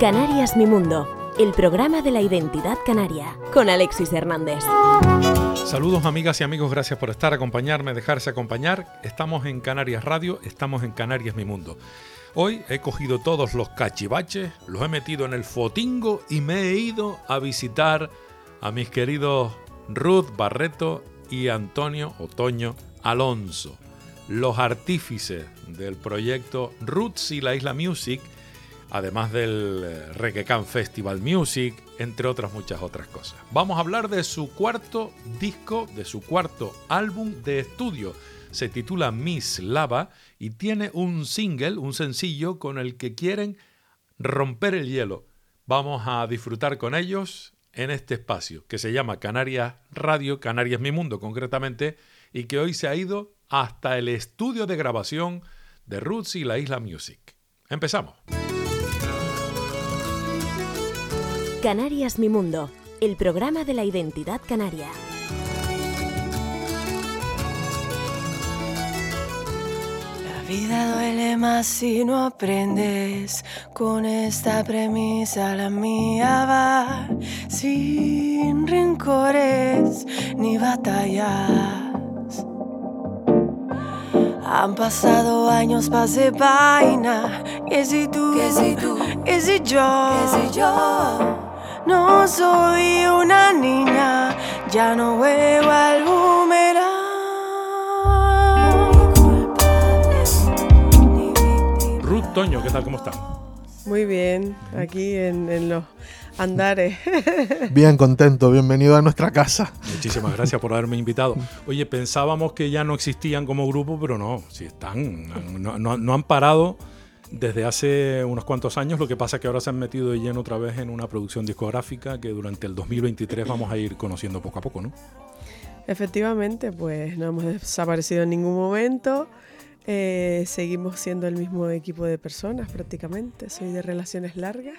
Canarias Mi Mundo, el programa de la identidad canaria, con Alexis Hernández. Saludos amigas y amigos, gracias por estar, acompañarme, dejarse acompañar. Estamos en Canarias Radio, estamos en Canarias Mi Mundo. Hoy he cogido todos los cachivaches, los he metido en el fotingo y me he ido a visitar a mis queridos Ruth Barreto y Antonio Otoño Alonso, los artífices del proyecto Roots y la Isla Music, además del eh, Reggae Can Festival Music, entre otras muchas otras cosas. Vamos a hablar de su cuarto disco, de su cuarto álbum de estudio. Se titula Miss Lava y tiene un single, un sencillo con el que quieren romper el hielo. Vamos a disfrutar con ellos en este espacio que se llama Canarias Radio, Canarias Mi Mundo concretamente, y que hoy se ha ido hasta el estudio de grabación de Roots y la Isla Music. Empezamos. Canarias Mi Mundo, el programa de la identidad canaria. Vida duele más si no aprendes. Con esta premisa la mía va sin rencores ni batallas. Han pasado años, pasé vaina. ¿Qué si tú? ¿Qué si tú? ¿Qué si yo? ¿Qué si yo? No soy una niña, ya no juego al boomerang. Toño, ¿qué tal? ¿Cómo están? Muy bien, aquí en, en los andares. Bien contento, bienvenido a nuestra casa. Muchísimas gracias por haberme invitado. Oye, pensábamos que ya no existían como grupo, pero no, sí están, no, no- no han parado desde hace unos cuantos años. Lo que pasa es que ahora se han metido de lleno otra vez en una producción discográfica que durante el 2023 vamos a ir conociendo poco a poco, ¿no? Efectivamente, pues no hemos desaparecido en ningún momento. Eh, seguimos siendo el mismo equipo de personas prácticamente. Soy de relaciones largas,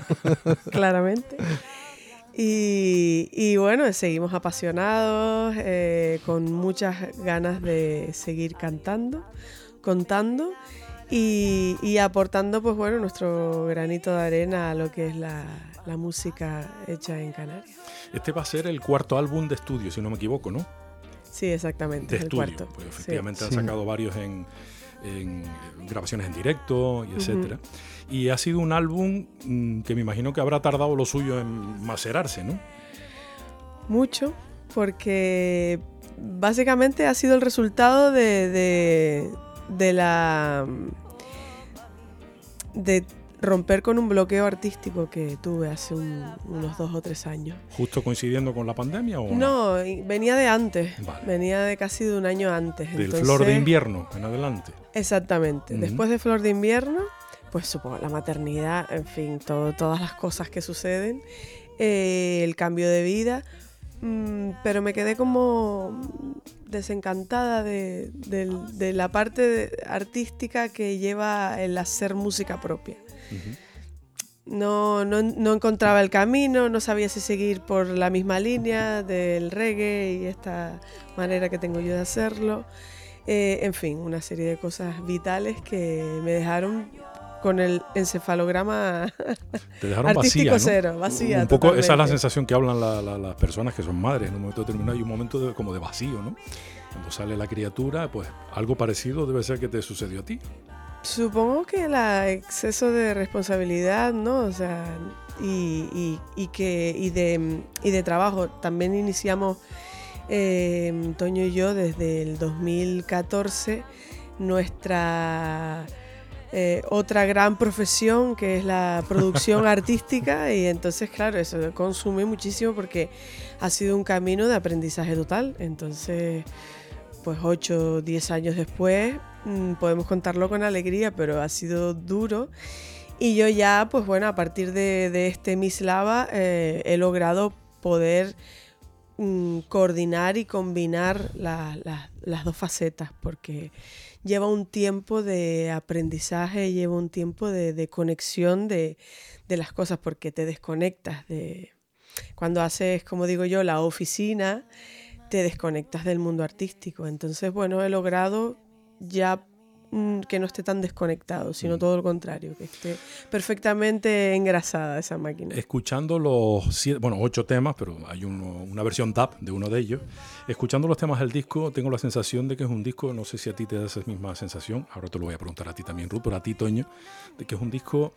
claramente. Y, bueno, seguimos apasionados, eh, con muchas ganas de seguir cantando, contando y, aportando, pues bueno, nuestro granito de arena a lo que es la música hecha en Canarias. Este va a ser el cuarto álbum de estudio, si no me equivoco, ¿no? Sí, exactamente. De estudio. cuarto. Pues sí. efectivamente han sacado varios en, en grabaciones en directo y etcétera. Y ha sido un álbum mm, que me imagino que habrá tardado lo suyo en macerarse, ¿no? Mucho, porque básicamente ha sido el resultado de, de, de la. de romper con un bloqueo artístico que tuve hace un- unos dos o tres años. Justo coincidiendo con la pandemia o No, y venía de antes, Vale. venía de casi de un año antes. Del entonces- flor de invierno en adelante. Exactamente. Ujú. Después de Flor de Invierno, pues supongo la maternidad, en fin, todo- todas las cosas que suceden, eh, el cambio de vida, mm, pero me quedé como desencantada de, del- de la parte de- artística que lleva el hacer música propia. No, no, no encontraba el camino, no sabía si seguir por la misma línea del reggae y esta manera que tengo yo de hacerlo. Eh, en fin, una serie de cosas vitales que me dejaron con el encefalograma Te dejaron artístico vacía, ¿no? cero, vacía. Un poco esa es la sensación que hablan la- la- las personas que son madres. En un momento determinado hay un momento de- como de vacío, ¿no? Cuando sale la criatura, pues algo parecido debe ser que te sucedió a ti. Supongo que el exceso de responsabilidad, ¿no? O sea, y, y- y que, y, de, y de trabajo. También iniciamos, eh, Toño y yo, desde el 2014, nuestra eh, otra gran profesión, que es la producción artística. Y entonces, claro, eso consume muchísimo porque ha sido un camino de aprendizaje total. Entonces, pues 8 o 10 años después, podemos contarlo con alegría, pero ha sido duro. Y yo ya, pues bueno, a partir de, de este Miss Lava eh, he logrado poder mm, coordinar y combinar la- la- las dos facetas, porque lleva un tiempo de aprendizaje, lleva un tiempo de, de conexión de, de las cosas, porque te desconectas de, cuando haces, como digo yo, la oficina, te desconectas del mundo artístico. Entonces, bueno, he logrado ya mm, que no esté tan desconectado, sino Mm. todo lo contrario, que esté perfectamente engrasada esa máquina. Escuchando los siete, bueno, ocho temas, pero hay uno- una versión DAP de uno de ellos. Escuchando los temas del disco, tengo la sensación de que es un disco, no sé si a ti te da esa misma sensación, ahora te lo voy a preguntar a ti también, Ruth, pero a ti, Toño, de que es un disco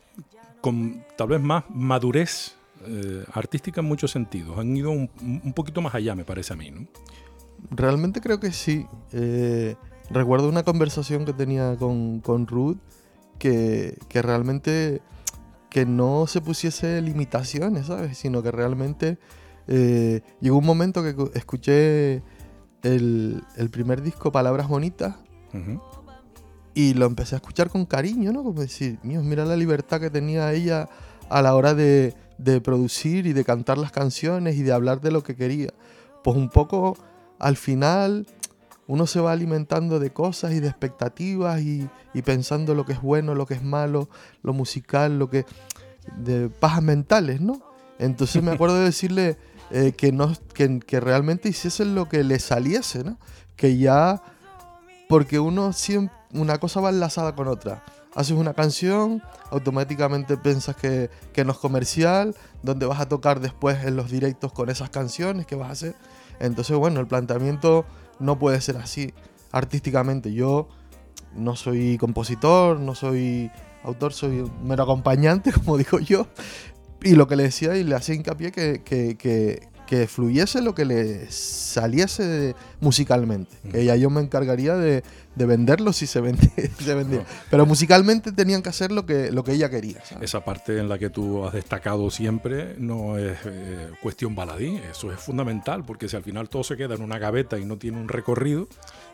con tal vez más madurez eh, artística en muchos sentidos. Han ido un, un poquito más allá, me parece a mí, ¿no? Realmente creo que sí. Eh, recuerdo una conversación que tenía con, con Ruth que, que realmente que no se pusiese limitaciones, ¿sabes? Sino que realmente eh, llegó un momento que cu- escuché el, el primer disco Palabras Bonitas y lo empecé a escuchar con cariño, ¿no? Como decir, Dios, mira la libertad que tenía ella a la hora de, de producir y de cantar las canciones y de hablar de lo que quería. Pues un poco al final uno se va alimentando de cosas y de expectativas y, y pensando lo que es bueno, lo que es malo, lo musical, lo que... de pajas mentales, ¿no? Entonces me acuerdo de decirle eh, que, no, que, que realmente hiciesen lo que le saliese, ¿no? Que ya porque uno siempre, una cosa va enlazada con otra. Haces una canción, automáticamente piensas que, que no es comercial, donde vas a tocar después en los directos con esas canciones que vas a hacer. Entonces, bueno, el planteamiento no puede ser así artísticamente. Yo no soy compositor, no soy autor, soy un mero acompañante, como digo yo. Y lo que le decía y le hacía hincapié que, que, que, que fluyese lo que le saliese musicalmente. Que ya yo me encargaría de, de venderlo si se, vendía. No. Pero musicalmente tenían que hacer lo que, lo que ella quería. ¿sabes? Esa parte en la que tú has destacado siempre no es eh, cuestión baladí, eso es fundamental, porque si al final todo se queda en una gaveta y no tiene un recorrido,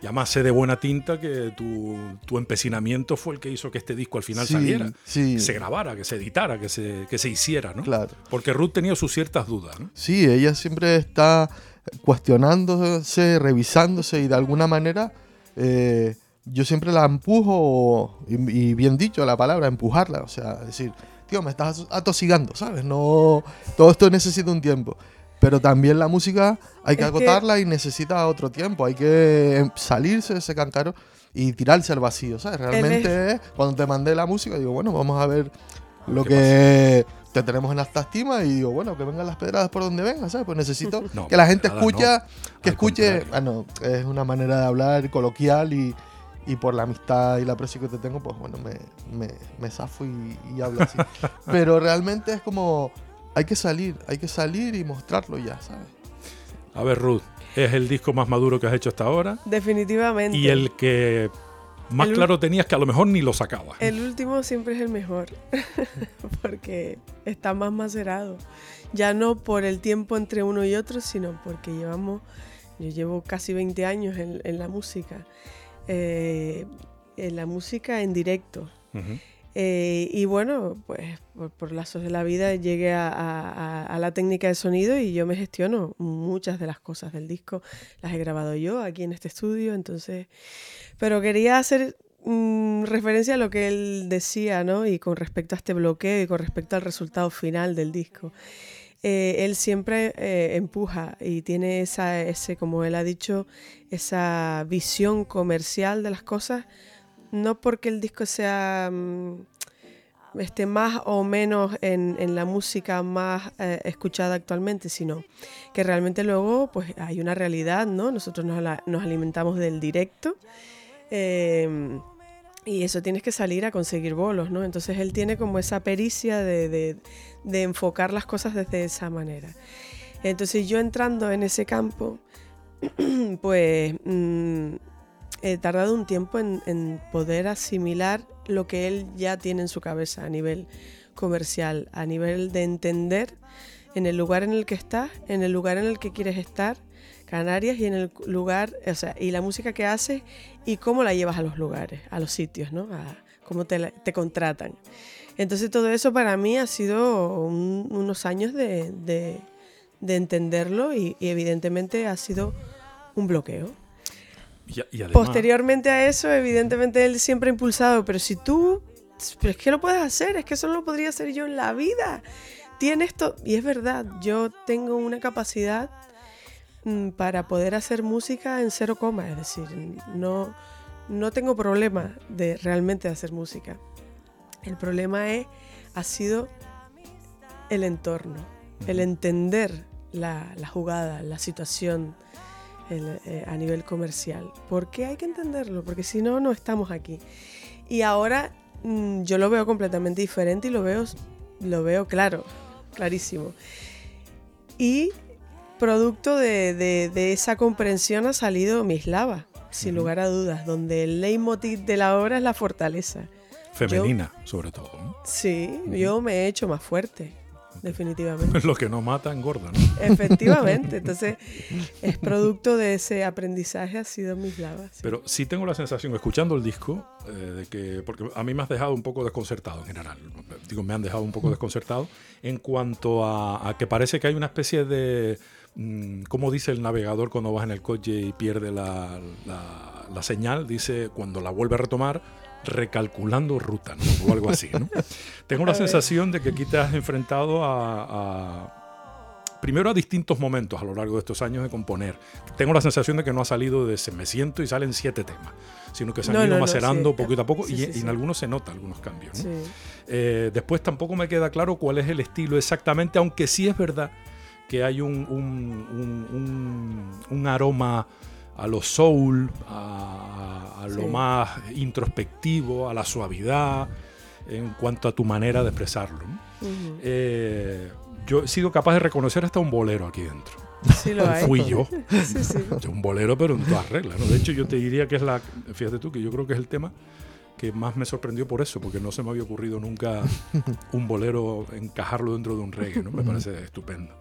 y además sé de buena tinta que tu, tu empecinamiento fue el que hizo que este disco al final Sí, saliera, sí. que se grabara, que se editara, que se, que se hiciera, ¿no? Claro. Porque Ruth tenía sus ciertas dudas, ¿no? Sí, ella siempre está cuestionándose, revisándose y de alguna manera eh, yo siempre la empujo, y, y bien dicho la palabra, empujarla, o sea, decir, tío, me estás atosigando, ¿sabes? No, todo esto necesita un tiempo. Pero también la música hay que Es que- agotarla y necesita otro tiempo, hay que em, salirse de ese cancaro y tirarse al vacío, ¿sabes? Realmente es, cuando te mandé la música, digo, bueno, vamos a ver lo ¿Qué que te tenemos en alta estima y digo, bueno, que vengan las pedradas por donde vengan, ¿sabes? Pues necesito No, que la gente escucha, que al escuche, bueno, es una manera de hablar coloquial y, y por la amistad y la aprecio que te tengo, pues bueno, me, me, me zafo y, y hablo así. Pero realmente es como, hay que salir, hay que salir y mostrarlo ya, ¿sabes? A ver, Ruth, es el disco más maduro que has hecho hasta ahora Definitivamente. y el que más El- claro tenías que a lo mejor ni lo sacabas. El último siempre es el mejor, porque está más macerado. Ya no por el tiempo entre uno y otro, sino porque llevamos, yo llevo casi 20 años en, en la música, eh, en la música en directo. Eh, y bueno, pues por, por lazos de la vida llegué a, a- a- la técnica de sonido y yo me gestiono muchas de las cosas del disco. Las he grabado yo aquí en este estudio, entonces... Pero quería hacer mm, referencia a lo que él decía, ¿no? Y con respecto a este bloqueo y con respecto al resultado final del disco. Eh, él siempre eh, empuja y tiene esa, ese, como él ha dicho, esa visión comercial de las cosas, no porque el disco sea mm, este, más o menos en, en la música más eh, escuchada actualmente, sino que realmente luego pues hay una realidad, ¿no? Nosotros nos, nos alimentamos del directo eh, y eso tienes que salir a conseguir bolos, ¿no? Entonces él tiene como esa pericia de, de- de enfocar las cosas desde esa manera. Entonces yo entrando en ese campo, pues mm, he tardado un tiempo en, poder asimilar lo que él ya tiene en su cabeza a nivel comercial, a nivel de entender en el lugar en el que estás, en el lugar en el que quieres estar, Canarias y en el lugar, o sea, y la música que haces y cómo la llevas a los lugares, a los sitios, ¿no? A cómo te, contratan. Entonces todo eso para mí ha sido un- unos años de entenderlo y, y evidentemente ha sido un bloqueo. Posteriormente a eso, evidentemente él siempre ha impulsado, pero si tú, pero es que lo puedes hacer, es que eso no lo podría hacer yo en la vida. tiene esto, y es verdad, yo tengo una capacidad mm, para poder hacer música en cero coma, es decir, no, no tengo problema de realmente hacer música. El problema es, ha sido el entorno, el entender la, jugada, la situación eh, a nivel comercial. ¿Por qué hay que entenderlo? Porque si no, no estamos aquí. Y ahora mm, yo lo veo completamente diferente y lo veo, lo veo claro, clarísimo. Y producto de, esa comprensión ha salido Mislava, sin lugar a dudas, donde el leitmotiv de la obra es la fortaleza. Femenina, sobre todo. Sí, yo me he hecho más fuerte definitivamente. Lo que no mata engorda, ¿no? Efectivamente, entonces es producto de ese aprendizaje ha sido mis lavas. Pero sí tengo la sensación, escuchando el disco, eh, de que, porque a mí me has dejado un poco desconcertado en general, digo, me han dejado un poco desconcertado en cuanto a, que parece que hay una especie de, mm, como dice el navegador cuando vas en el coche y pierde la, la señal, dice cuando la vuelve a retomar, recalculando ruta o algo así. ¿no? Tengo la sensación de que aquí te has enfrentado a, primero a distintos momentos a lo largo de estos años de componer. Tengo la sensación de que no ha salido de ese me siento y salen siete temas, sino que se han ido macerando poquito a poco y, en algunos se nota algunos cambios. Eh, después tampoco me queda claro cuál es el estilo exactamente, aunque sí es verdad que hay un, un aroma a lo soul, a, lo más introspectivo, a la suavidad, en cuanto a tu manera de expresarlo. Eh, yo he sido capaz de reconocer hasta un bolero aquí dentro. Sí, lo hay. Fui yo. Un bolero, pero en todas reglas. De hecho, yo te diría que es la. Fíjate tú, que yo creo que es el tema que más me sorprendió por eso, porque no se me había ocurrido nunca un bolero encajarlo dentro de un reggae. ¿no? Me parece estupendo.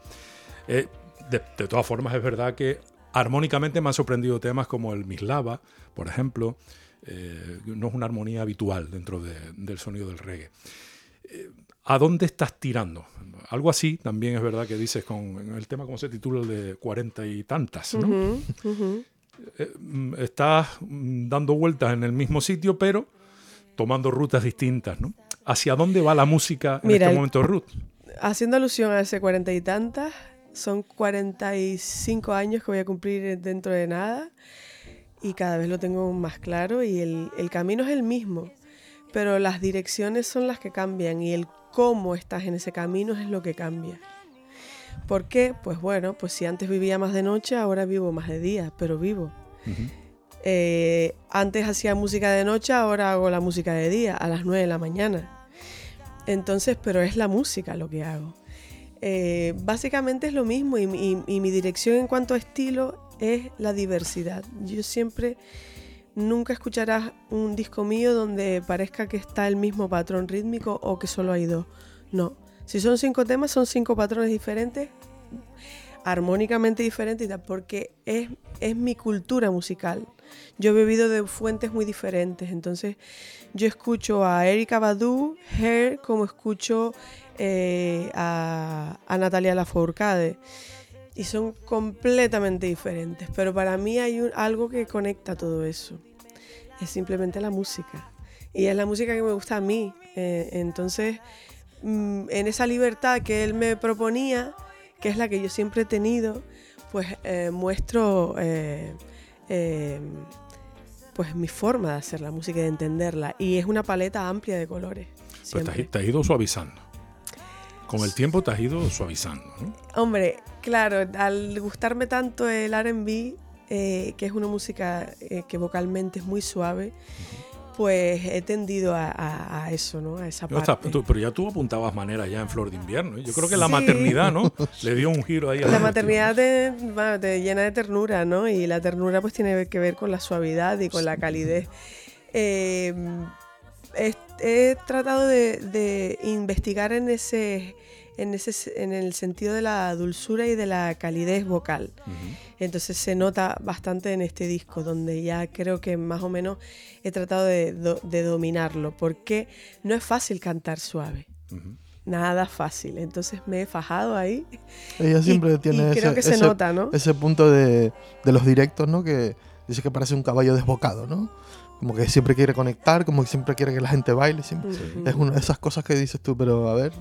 Eh, de, todas formas, es verdad que Armónicamente me han sorprendido temas como el Mislava, por ejemplo. Eh, no es una armonía habitual dentro del sonido del reggae. Eh, ¿A dónde estás tirando? Algo así también es verdad que dices con el tema, como se titula, de cuarenta y tantas, ¿no? Eh, mm, estás mm, dando vueltas en el mismo sitio, pero tomando rutas distintas, ¿no? ¿Hacia dónde va la música en este momento, Ruth? Haciendo alusión a ese cuarenta y tantas, son 45 años que voy a cumplir dentro de nada y cada vez lo tengo más claro y el, camino es el mismo, pero las direcciones son las que cambian y el cómo estás en ese camino es lo que cambia. ¿Por qué? Pues bueno, pues si antes vivía más de noche, ahora vivo más de día, pero vivo. Eh, antes hacía música de noche, ahora hago la música de día, a las 9 de la mañana. Entonces, pero es la música lo que hago. Eh, básicamente es lo mismo y, mi dirección en cuanto a estilo es la diversidad. Yo siempre, nunca escucharás un disco mío donde parezca que está el mismo patrón rítmico o que solo hay dos. No, si son cinco temas, son cinco patrones diferentes, armónicamente diferentes, porque es, es mi cultura musical. Yo he bebido de fuentes muy diferentes, entonces yo escucho a Erika Badu, Hair, como escucho eh, a, Natalia Lafourcade. Y son completamente diferentes, pero para mí hay algo que conecta todo eso. Es simplemente la música. Y es la música que me gusta a mí. Eh, entonces, mm, en esa libertad que él me proponía, que es la que yo siempre he tenido, pues eh, muestro pues mi forma de hacer la música y de entenderla. Y es una paleta amplia de colores. Pero te, has ido suavizando. Con el tiempo te has ido suavizando. Hombre, claro, al gustarme tanto el RB, eh, que es una música eh, que vocalmente es muy suave, pues he tendido a, eso, ¿no? A esa parte. pero ya tú apuntabas maneras ya en Flor de Invierno. Yo creo que la maternidad, ¿no? Le dio un giro ahí. A la, maternidad te, llena de ternura, ¿no? Y la ternura pues tiene que ver con la suavidad y con la calidez. Eh, he, tratado de investigar en ese en, ese, en el sentido de la dulzura y de la calidez vocal. Entonces se nota bastante en este disco, donde ya creo que más o menos he tratado de, dominarlo, porque no es fácil cantar suave. Nada fácil, entonces me he fajado ahí. Ella siempre tiene creo ese, que se nota, ¿no? ese punto de, de los directos, ¿no? Que dice que parece un caballo desbocado, ¿no? como que siempre quiere conectar, como que siempre quiere que la gente baile. Siempre. Es una de esas cosas que dices tú, pero a ver,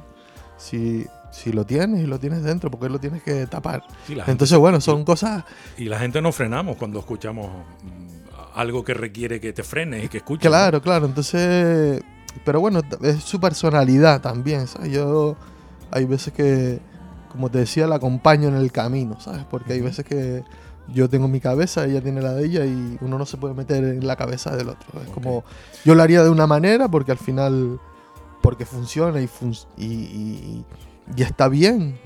si Si lo tienes y lo tienes dentro, ¿por qué lo tienes que tapar? La gente- Entonces, bueno, son cosas y la gente nos frenamos cuando escuchamos mm, algo que requiere que te frenes y que escuches. Claro, claro, entonces, pero bueno, es su personalidad también, ¿sabes? Yo hay veces que, como te decía, la acompaño en el camino, ¿sabes? Porque hay veces que yo tengo mi cabeza, ella tiene la de ella y uno no se puede meter en la cabeza del otro. Es Ok. como, yo lo haría de una manera porque al final, porque funciona y, fun- y, y- y está bien.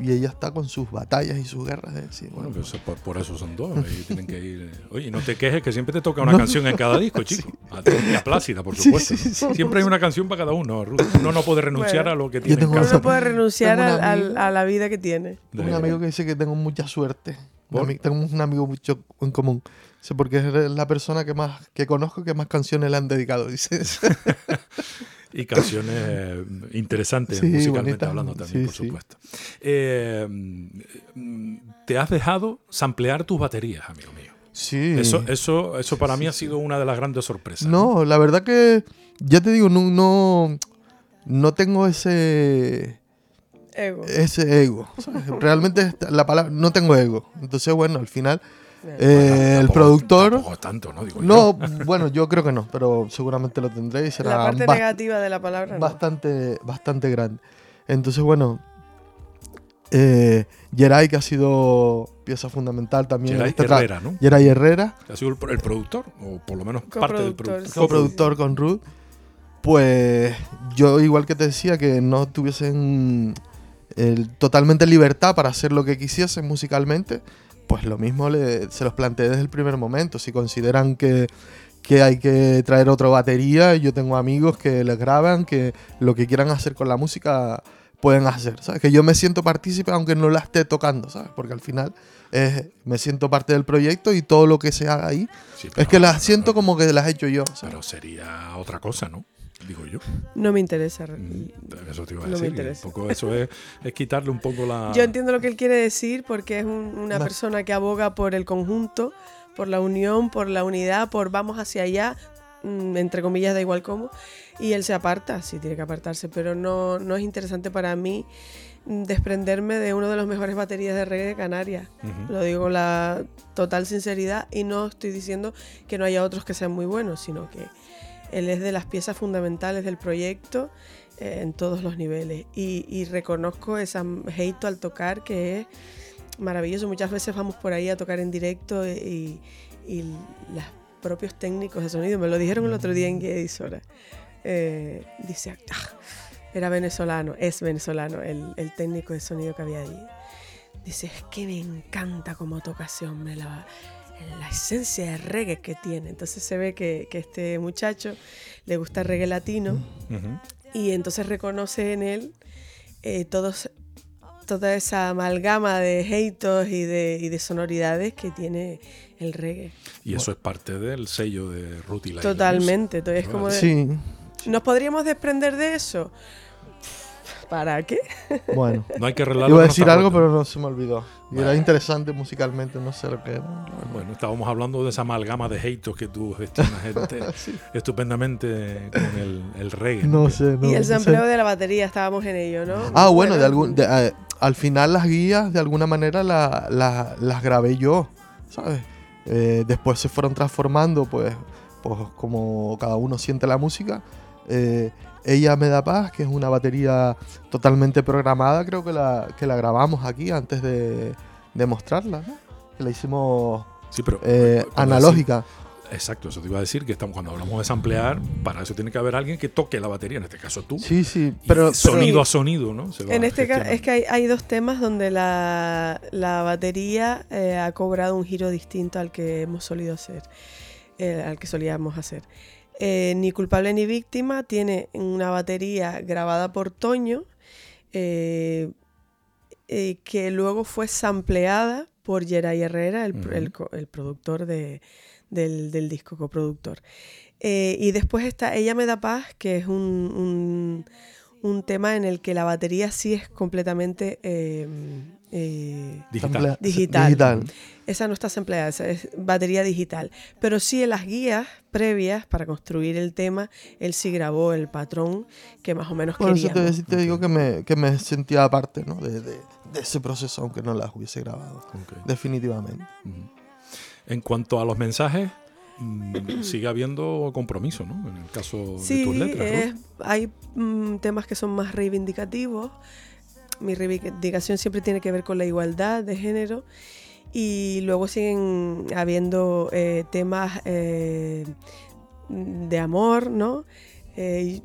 Y ella está con sus batallas y sus guerras de decir, Bueno, bueno, pues por, por eso son dos. ahí tienen que ir. eh. Oye, no te quejes que siempre te toca una No. canción en cada disco, chico. A ti y a Plácida, por Sí, supuesto. sí, ¿no? sí. Siempre hay una canción para cada uno. Ruth. Uno no puede renunciar Bueno, a lo que tiene en tengo Uno no puede renunciar Tengo amigo- a la vida que tiene. De- un amigo que dice que tengo mucha suerte. Tengo un amigo mucho en común. Dice, porque es la persona que más que conozco que más canciones le han dedicado. Dice. Y canciones eh, interesantes, Sí, musicalmente hablando también, Sí, por sí. supuesto. Eh, te has dejado samplear tus baterías, amigo mío. Sí. Eso, eso, eso para mí ha sido una de las grandes sorpresas. no, la verdad que ya te digo, no, no, no tengo ese Ego. ese ego. Realmente la palabra no tengo ego. Entonces, bueno, al final. Eh, el Tampoco- productor tampoco tanto, ¿no? Digo yo. no, bueno, yo creo que no, pero seguramente lo tendré y será la parte negativa de la palabra. no. bastante, bastante grande. Entonces, bueno, eh, Geray, que ha sido pieza fundamental también. Geray este Herrera, ¿no? Geray Herrera, Ha sido el, el productor, o por lo menos parte del productor. sí. coproductor con Ruth. Pues yo, igual que te decía, que no tuviesen el- totalmente libertad para hacer lo que quisiesen musicalmente, pues lo mismo le- se los planteé desde el primer momento. Si consideran que, que hay que traer otra batería, yo tengo amigos que les graban, que lo que quieran hacer con la música pueden hacer, ¿sabes? Que yo me siento partícipe aunque no la esté tocando, ¿sabes? Porque al final es- me siento parte del proyecto y todo lo que se haga ahí Sí, es que las siento como que las he hecho yo, ¿sabes? Pero sería otra cosa, ¿no? Digo yo. No me interesa. Mm, Eso te iba a No me decir. interesa. Un poco eso es, es quitarle un poco la. Yo entiendo lo que él quiere decir porque es un- una persona que aboga por el conjunto, por la unión, por la unidad, por vamos hacia allá, mm, entre comillas, da igual cómo, y él se aparta, sí tiene que apartarse, pero no, no es interesante para mí mm, desprenderme de uno de los mejores baterías de reggae de Canarias. Lo digo con la total sinceridad y no estoy diciendo que no haya otros que sean muy buenos, sino que él es de las piezas fundamentales del proyecto eh, en todos los niveles. Y, y reconozco esa hate al tocar que es maravilloso. Muchas veces vamos por ahí a tocar en directo y, y los propios técnicos de sonido, me lo dijeron el otro día en Guía Edisora, eh, dice, "Ah, era venezolano, es venezolano el, el técnico de sonido que había allí. Dice, es que me encanta cómo toca ese hombre, la, la esencia de reggae que tiene. Entonces se ve que, que este muchacho le gusta el reggae latino Ujú. y entonces reconoce en él eh, todos, toda esa amalgama de heitos y de, y de sonoridades que tiene el reggae. Y eso es parte del sello de la Totalmente. Entonces, es como de- Sí, ¿Nos podríamos desprender de eso? ¿Para qué? bueno. No hay que arreglarlo. Iba a decir algo, pero no se me olvidó. Y era interesante musicalmente, no sé lo que era. Bueno, estábamos hablando de esa amalgama de haters que tú gestionas este, estupendamente con el, el reggae. No sé, no y el no sé. sampleo de la batería, estábamos en ello, ¿no? Ah, bueno, de algún, de, eh, al final las guías de alguna manera la- la- las grabé yo, ¿sabes? Eh, después se fueron transformando, pues, pues como cada uno siente la música. Eh, ella me da paz, que es una batería totalmente programada, creo que la, que la grabamos aquí antes de, de mostrarla, ¿no? Que la hicimos Sí, pero eh, analógica. decir- exacto, eso te iba a decir que estamos cuando hablamos de samplear, para eso tiene que haber alguien que toque la batería, en este caso tú. Sí, sí, pero, pero- sonido a sonido, ¿no? Se En este caso, es que hay, hay dos temas donde la, la batería eh, ha cobrado un giro distinto al que hemos solido hacer, eh, al que solíamos hacer. Eh, ni culpable ni víctima tiene una batería grabada por Toño eh, eh, que luego fue sampleada por Geray Herrera, el, el productor de- del, del disco, coproductor. Y después está Ella me da paz, que es un, un- un tema en el que la batería sí es completamente eh, eh, Digital. Digital. Digital. esa no está empleada, esa es batería digital. Pero sí en las guías previas para construir el tema, él sí grabó el patrón que más o menos Por eso queríamos. te, te digo que me, que me sentía parte ¿no? de, de- de ese proceso, aunque no las hubiese grabado. Definitivamente. En cuanto a los mensajes, sigue habiendo compromiso, ¿no? En el caso de tus letras, es- hay mm, temas que son más reivindicativos. Mi reivindicación siempre tiene que ver con la igualdad de género. Y luego siguen habiendo eh, temas eh, de amor, ¿no? Eh,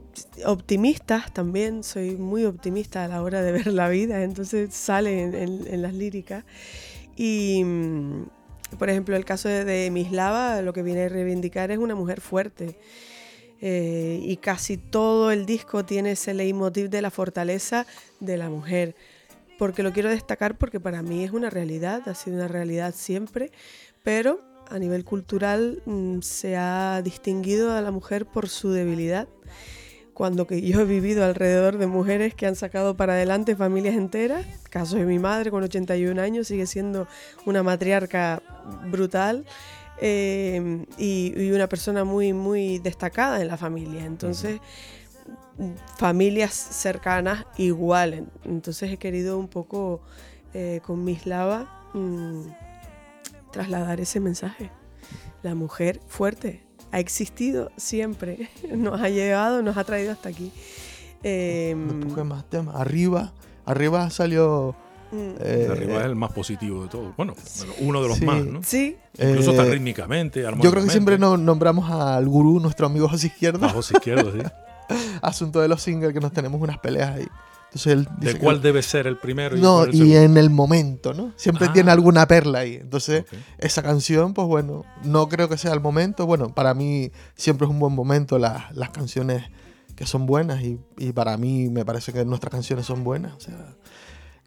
optimistas también, soy muy optimista a la hora de ver la vida, entonces sale en, en- en las líricas. Y, mm, por ejemplo, el caso de, de Mislava, lo que viene a reivindicar es una mujer fuerte. Eh, y casi todo el disco tiene ese leitmotiv de la fortaleza de la mujer. Porque lo quiero destacar porque para mí es una realidad, ha sido una realidad siempre, pero a nivel cultural mm, se ha distinguido a la mujer por su debilidad. Cuando que yo he vivido alrededor de mujeres que han sacado para adelante familias enteras, caso de mi madre con 81 años, sigue siendo una matriarca brutal eh, y, una persona muy, muy destacada en la familia. Entonces, familias cercanas igual. En- Entonces he querido un poco eh, con Mislava mm, trasladar ese mensaje. La mujer fuerte ha existido siempre, nos ha llegado, nos ha traído hasta aquí. Eh, Me toqué más temas. Arriba, arriba salió. mm, eh, Arriba es el más positivo de todos. Bueno, uno de los Sí. más, ¿no? sí, Incluso eh, tan rítmicamente, Yo creo que siempre no- nombramos al gurú, nuestro amigo José Izquierdo, Bajo izquierdo, sí. asunto de los singles que nos tenemos unas peleas ahí. Entonces él dice ¿De que- cuál debe ser el primero? No, cuál el y en el momento, ¿no? Siempre Ah. tiene alguna perla ahí. Entonces, esa canción, pues bueno, no creo que sea el momento. Bueno, para mí siempre es un buen momento las, las canciones que son buenas y, y para mí me parece que nuestras canciones son buenas. o sea.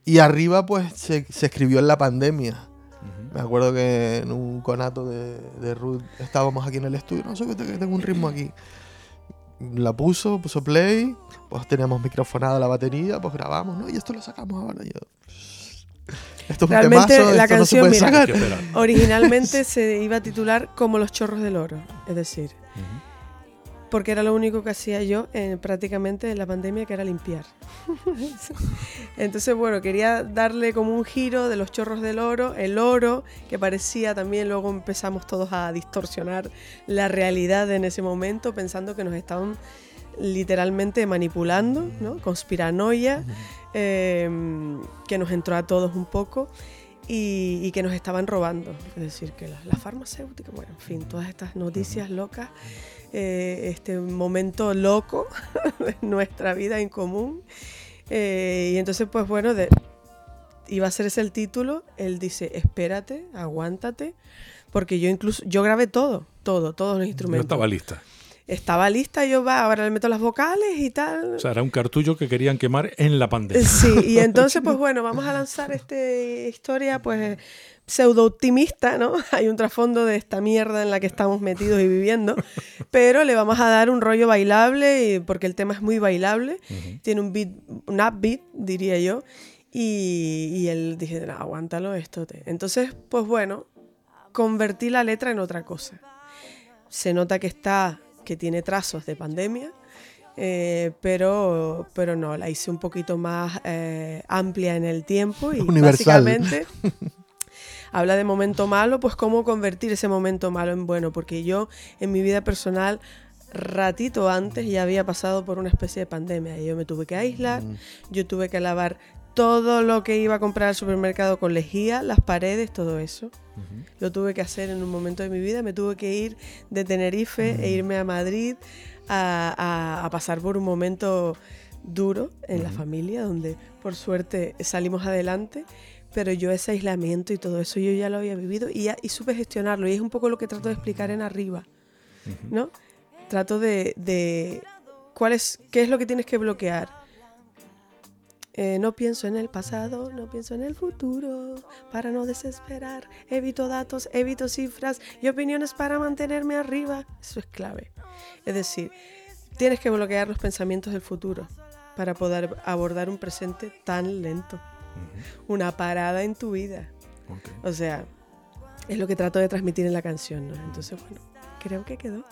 y arriba, pues se, se escribió en la pandemia. Me acuerdo que en un conato de, de Ruth estábamos aquí en el estudio. No sé que tengo un ritmo aquí. La puso, puso play. Pues teníamos microfonada la batería, pues grabamos, ¿no? Y esto lo sacamos ahora. Yo, esto es un Realmente temazo, la esto no se canción, puede mira, Hay sacar. originalmente se iba a titular Como los chorros del oro, es decir. Porque era lo único que hacía yo en, prácticamente en la pandemia, que era limpiar. Entonces, bueno, quería darle como un giro de los chorros del oro, el oro, que parecía también, luego empezamos todos a distorsionar la realidad en ese momento, pensando que nos estaban literalmente manipulando, ¿no? Conspiranoia, eh, que nos entró a todos un poco. Y, y que nos estaban robando, es decir, que las la farmacéuticas, bueno, en fin, todas estas noticias locas eh, este momento loco de nuestra vida en común. Eh, y entonces, pues bueno, de- iba a ser ese el título. Él dice, espérate, aguántate, porque yo incluso, yo grabé todo, todo, todos los instrumentos. estaba lista. Estaba lista, yo va, ahora le meto las vocales y tal. O sea, era un cartullo que querían quemar en la pandemia. Sí, y entonces, pues bueno, vamos a lanzar esta historia, pues pseudo optimista, ¿no? Hay un trasfondo de esta mierda en la que estamos metidos y viviendo, pero le vamos a dar un rollo bailable, y- porque el tema es muy bailable, tiene un beat, un upbeat, diría yo, y, y él dije, "No, aguántalo esto. te". Entonces, pues bueno, convertí la letra en otra cosa. Se nota que está, que tiene trazos de pandemia, eh, pero, pero no, la hice un poquito más eh, amplia en el tiempo y Universal. básicamente habla de momento malo, pues cómo convertir ese momento malo en bueno, porque yo en mi vida personal ratito antes ya había pasado por una especie de pandemia y yo me tuve que aislar, Mm. yo tuve que lavar todo lo que iba a comprar al supermercado con lejía, las paredes, todo eso. Ujú. Lo tuve que hacer en un momento de mi vida. Me tuve que ir de Tenerife e irme a Madrid a, a- a pasar por un momento duro en la familia, donde por suerte salimos adelante. Pero yo ese aislamiento y todo eso yo ya lo había vivido y, ya- y supe gestionarlo. Y es un poco lo que trato de explicar en arriba. ¿no? Trato de, de cuál es, qué es lo que tienes que bloquear. Eh, no pienso en el pasado, no pienso en el futuro, para no desesperar. Evito datos, evito cifras y opiniones para mantenerme arriba. Eso es clave. Es decir, tienes que bloquear los pensamientos del futuro. para poder abordar un presente tan lento. Una parada en tu vida. O sea, es lo que trato de transmitir en la canción, ¿no? Entonces, bueno, creo que quedó.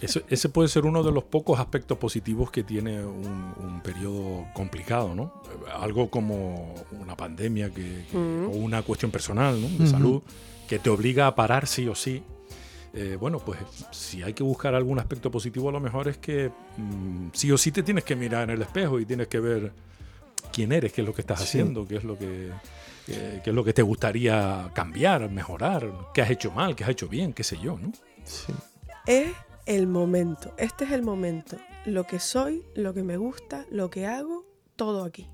Ese, ese puede ser uno de los pocos aspectos positivos que tiene un, un periodo complicado, ¿no? Algo como una pandemia que, que- o una cuestión personal, ¿no? De salud, que te obliga a parar sí o sí. Eh, bueno, pues si hay que buscar algún aspecto positivo, a lo mejor es que mm, sí o sí te tienes que mirar en el espejo y tienes que ver quién eres, qué es lo que estás Sí. haciendo, qué es lo que, eh, qué es lo que te gustaría cambiar, mejorar, qué has hecho mal, qué has hecho bien, qué sé yo, ¿no? Sí. Es el momento. Este es el momento. Lo que soy, lo que me gusta, lo que hago, todo aquí.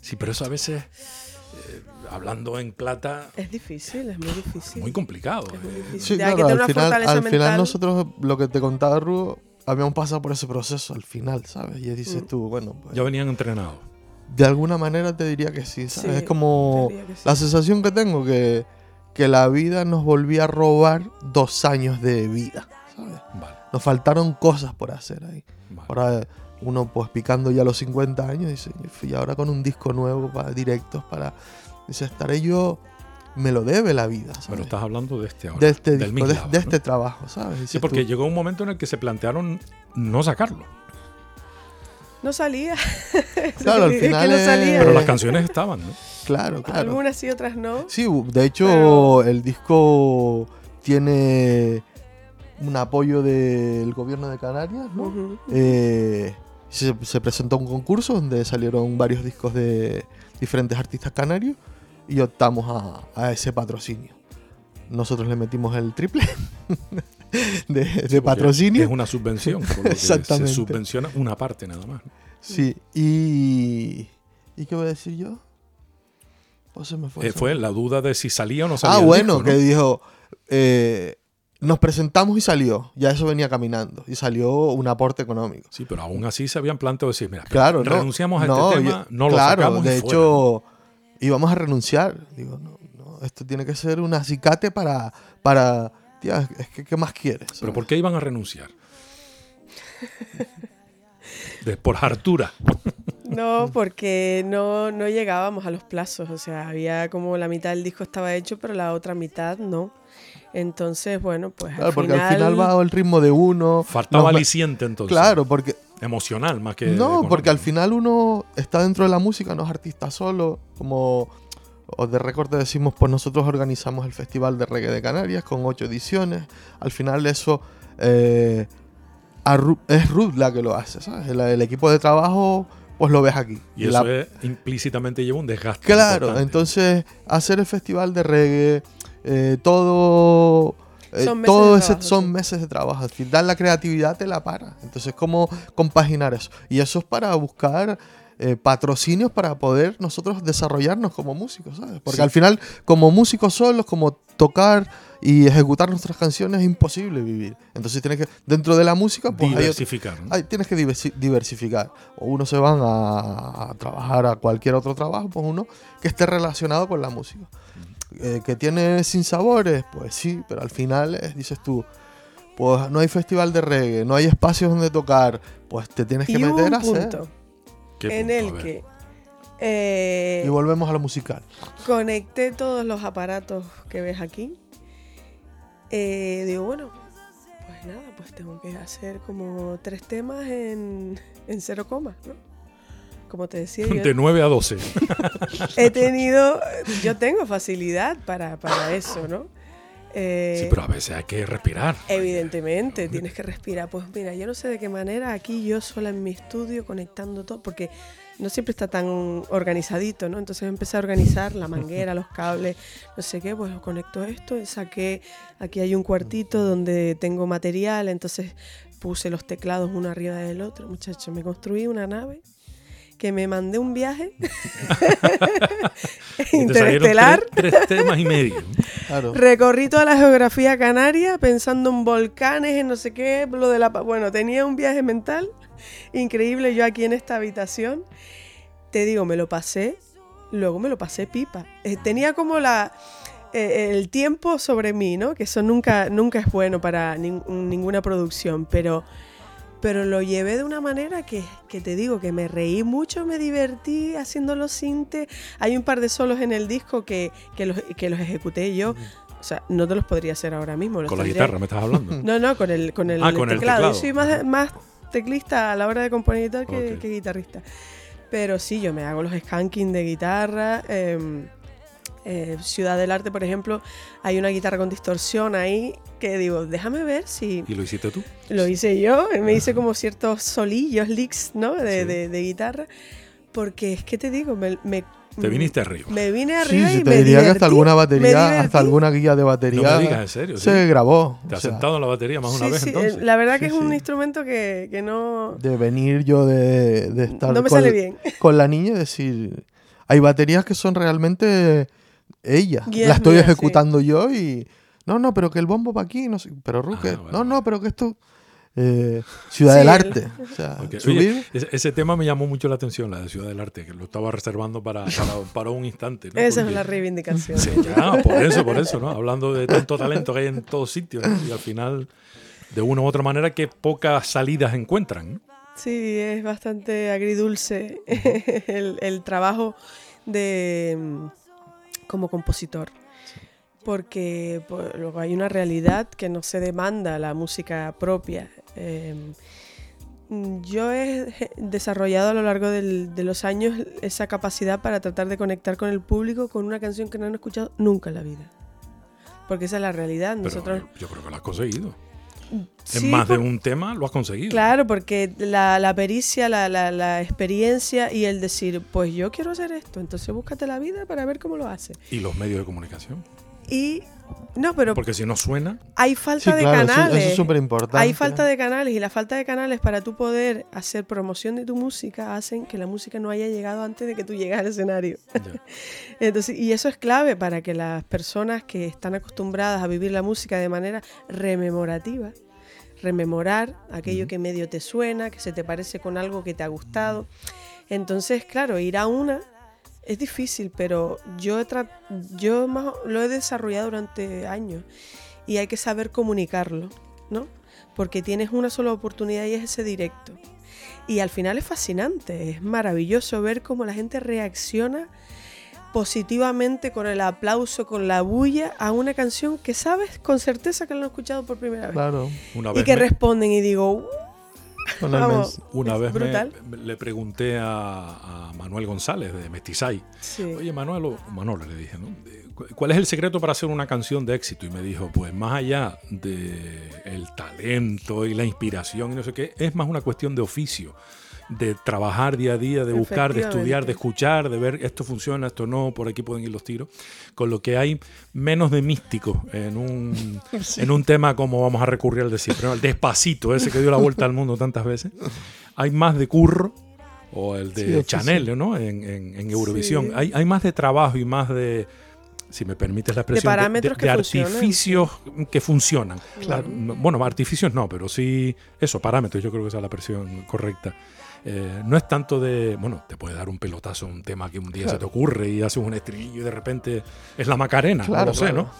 Sí, pero eso a veces, eh, hablando en plata, Es difícil, es muy difícil. muy complicado. Es muy eh. difícil. Sí, claro, al final, al final nosotros, lo que te contaba Rubo, habíamos pasado por ese proceso al final, ¿sabes? Y dices Mm. tú, bueno, pues, Ya venían entrenados. De alguna manera te diría que sí, ¿sabes? Sí, es como sí. la sensación que tengo que, que la vida nos volvía a robar dos años de vida, ¿sabes? Vale, Nos faltaron cosas por hacer ahí. vale. Ahora uno pues picando ya los 50 años dice, y ahora con un disco nuevo para directos, para... Dice, estaré yo... Me lo debe la vida, ¿sabes? Pero estás hablando de este ahora. de este, del disco, de, Mislava, de ¿no? este trabajo, ¿sabes? Sí, porque tú, llegó un momento en el que se plantearon no sacarlo. No salía. Claro, al Es que final no salía. Pero las canciones estaban, ¿no? Claro, claro. Algunas sí, otras no. Sí, de hecho Pero- el disco tiene un apoyo del gobierno de Canarias, ¿no? Eh, se, se presentó un concurso donde salieron varios discos de diferentes artistas canarios y optamos a, a ese patrocinio. Nosotros le metimos el triple de, de patrocinio. Es una subvención. por Exactamente. Se subvenciona una parte nada más. Sí, y... ¿Y qué voy a decir yo? Pues se me fue. Eh, fue la duda de si salía o no salía. Ah, bueno, disco, que dijo, eh, nos presentamos y salió, ya eso venía caminando, y salió un aporte económico. Sí, pero aún así se habían planteado decir, mira, Claro, no, renunciamos a no, este yo- tema, no lo claro, sacamos y de fuera, hecho, íbamos a renunciar. Digo, no, no, esto tiene que ser un acicate para, para, tía, es que, ¿qué más quieres? Pero. ¿por qué iban a renunciar? De, por hartura. No, porque no, no llegábamos a los plazos. O sea, había como la mitad del disco estaba hecho, pero la otra mitad no. Entonces, bueno, pues Claro, al porque final, al final va el ritmo de uno. Faltaba aliciente entonces. Claro, porque Emocional más que. No, económico. porque al final uno está dentro de la música, no es artista solo. Como o de recorte decimos, pues nosotros organizamos el Festival de Reggae de Canarias con ocho ediciones. Al final eso eh, Ru- es Ruth la que lo hace, ¿sabes? El, el equipo de trabajo, pues lo ves aquí. Y La- eso es- implícitamente lleva un desgaste. Claro, importante. entonces hacer el Festival de Reggae, eh, todo... eh, Son meses todo de ese trabajo, son sí. meses de trabajo. Al final la creatividad te la para. Entonces, ¿cómo compaginar eso? Y eso es para buscar eh, patrocinios para poder nosotros desarrollarnos como músicos, ¿sabes? Porque Sí. al final, como músicos solos, como tocar y ejecutar nuestras canciones, es imposible vivir. Entonces tienes que, dentro de la música, pues hay otro- Diversificar. ¿no? Ay, tienes que diversi- diversificar. O uno se van a, a trabajar a cualquier otro trabajo, pues uno que esté relacionado con la música. Eh, que tiene sin sabores, pues sí, pero al final es, dices tú, pues no hay festival de reggae, no hay espacios donde tocar, pues te tienes que y meter un a hacer. Punto ¿Qué en el que eh, Y volvemos a lo musical. conecté todos los aparatos que ves aquí. Eh, digo, bueno, pues nada, pues tengo que hacer como tres temas en, en cero coma, ¿no? Como te decía, yo De 9 a 12. he tenido, yo tengo facilidad para, para eso, ¿no? Eh, Sí, pero a veces hay que respirar. Evidentemente, tienes que respirar. Pues mira, yo no sé de qué manera aquí yo sola en mi estudio conectando todo, porque no siempre está tan organizadito, ¿no? Entonces empecé a organizar la manguera, los cables, no sé qué, pues conecto esto, saqué, aquí hay un cuartito donde tengo material, entonces puse los teclados uno arriba del otro. Muchachos, me construí una nave que me mandé un viaje interestelar. Tres, tres temas y medio. Claro. Recorrí toda la geografía canaria pensando en volcanes, en no sé qué, lo de la... pa- Bueno, tenía un viaje mental increíble yo aquí en esta habitación. Te digo, me lo pasé, luego me lo pasé pipa. Eh, tenía como la... eh, el tiempo sobre mí, ¿no? Que eso nunca, nunca es bueno para nin- ninguna producción, pero pero lo llevé de una manera que, que te digo, que me reí mucho, me divertí haciendo los sintes. Hay un par de solos en el disco que, que, los, que los ejecuté yo. O sea, no te los podría hacer ahora mismo. los Con la guitarra me estás hablando. No, no, con el, con el, Ah, con el teclado. teclado. Yo soy más, más teclista a la hora de componer y tal que, Ok. que guitarrista. Pero sí, yo me hago los skanking de guitarra. em, eh, Ciudad del Arte, por ejemplo, hay una guitarra con distorsión ahí que digo, déjame ver si ¿Y lo hiciste tú? lo hice yo. Me hice como ciertos solillos, licks, ¿no? De, Sí. de- de guitarra. Porque es que te digo, me, me- Te viniste arriba. me vine arriba sí, y te me diría que hasta alguna batería, hasta alguna guía de batería No me digas, en serio, se sí. grabó. ¿Te o has sea, sentado en la batería más una vez sí, entonces? La verdad que Sí, es un sí. instrumento que, que no, de venir yo de, de estar no me con, sale bien. con la niña y decir, hay baterías que son realmente ella. La estoy sí. ejecutando yo y, no, no, pero que el bombo para aquí, no sé, pero Ruque, Ah, vale, no, no, pero que esto, eh, Ciudad Sí, del el- Arte. O sea, oye, ese, ese tema me llamó mucho la atención, la de Ciudad del Arte, que lo estaba reservando para, para, para un instante. ¿no? Esa es la reivindicación. Sí, ya, por eso, por eso, ¿no? Hablando de tanto talento que hay en todos sitios, ¿no? Y al final, de una u otra manera, que pocas salidas encuentran, ¿no? Sí, es bastante agridulce el, el trabajo de como compositor. Porque pues, luego hay una realidad que no se demanda la música propia. Eh, mm, yo he desarrollado a lo largo del- de los años esa capacidad para tratar de conectar con el público con una canción que no han escuchado nunca en la vida. Porque esa es la realidad. Pero Nosotros, yo creo que lo has conseguido. Sí, en más de un tema lo has conseguido. Claro, porque la, la pericia, la, la- la experiencia y el decir, pues yo quiero hacer esto, entonces búscate la vida para ver cómo lo hace. Y los medios de comunicación. Y no, pero Porque si no suena, hay sí, falta de claro, canales. eso es súper importante. hay falta de canales y la falta de canales para tú poder hacer promoción de tu música hacen que la música no haya llegado antes de que tú llegas al escenario. Entonces, y eso es clave para que las personas que están acostumbradas a vivir la música de manera rememorativa, rememorar aquello que medio te suena, que se te parece con algo que te ha gustado. Entonces, claro, ir a una es difícil, pero yo, he tra- yo más lo he desarrollado durante años y hay que saber comunicarlo, ¿no? Porque tienes una sola oportunidad y es ese directo. Y al final es fascinante, es maravilloso ver cómo la gente reacciona positivamente con el aplauso, con la bulla a una canción que sabes con certeza que la han escuchado por primera vez. Claro. Una Y vez que me- responden y digo, "Uh, vamos, Una vez me- le pregunté a, a Manuel González de Mestizay, Sí. oye Manuel, o Manolo le dije, ¿no? De- cu- ¿Cuál es el secreto para hacer una canción de éxito? Y me dijo, pues más allá de el talento y la inspiración y no sé qué, es más una cuestión de oficio, de trabajar día a día, de buscar, de estudiar, de escuchar, de ver esto funciona, esto no, por aquí pueden ir los tiros, con lo que hay menos de místico en un, en un tema como vamos a recurrir al de siempre, ¿no? el despacito, ese que dio la vuelta al mundo tantas veces. Hay más de curro, o el de Sí. Chanel, ¿no? En, en- en Eurovisión. Sí. Hay, hay más de trabajo y más de, si me permites la expresión, parámetros de, que de funcionan, artificios que funcionan. Claro. Bueno, artificios no, pero sí, eso, parámetros, yo creo que esa es la expresión correcta. Eh, no es tanto de, bueno, te puede dar un pelotazo a un tema que un día Claro. se te ocurre y haces un estribillo y de repente es la Macarena, no lo sé, claro. ¿no?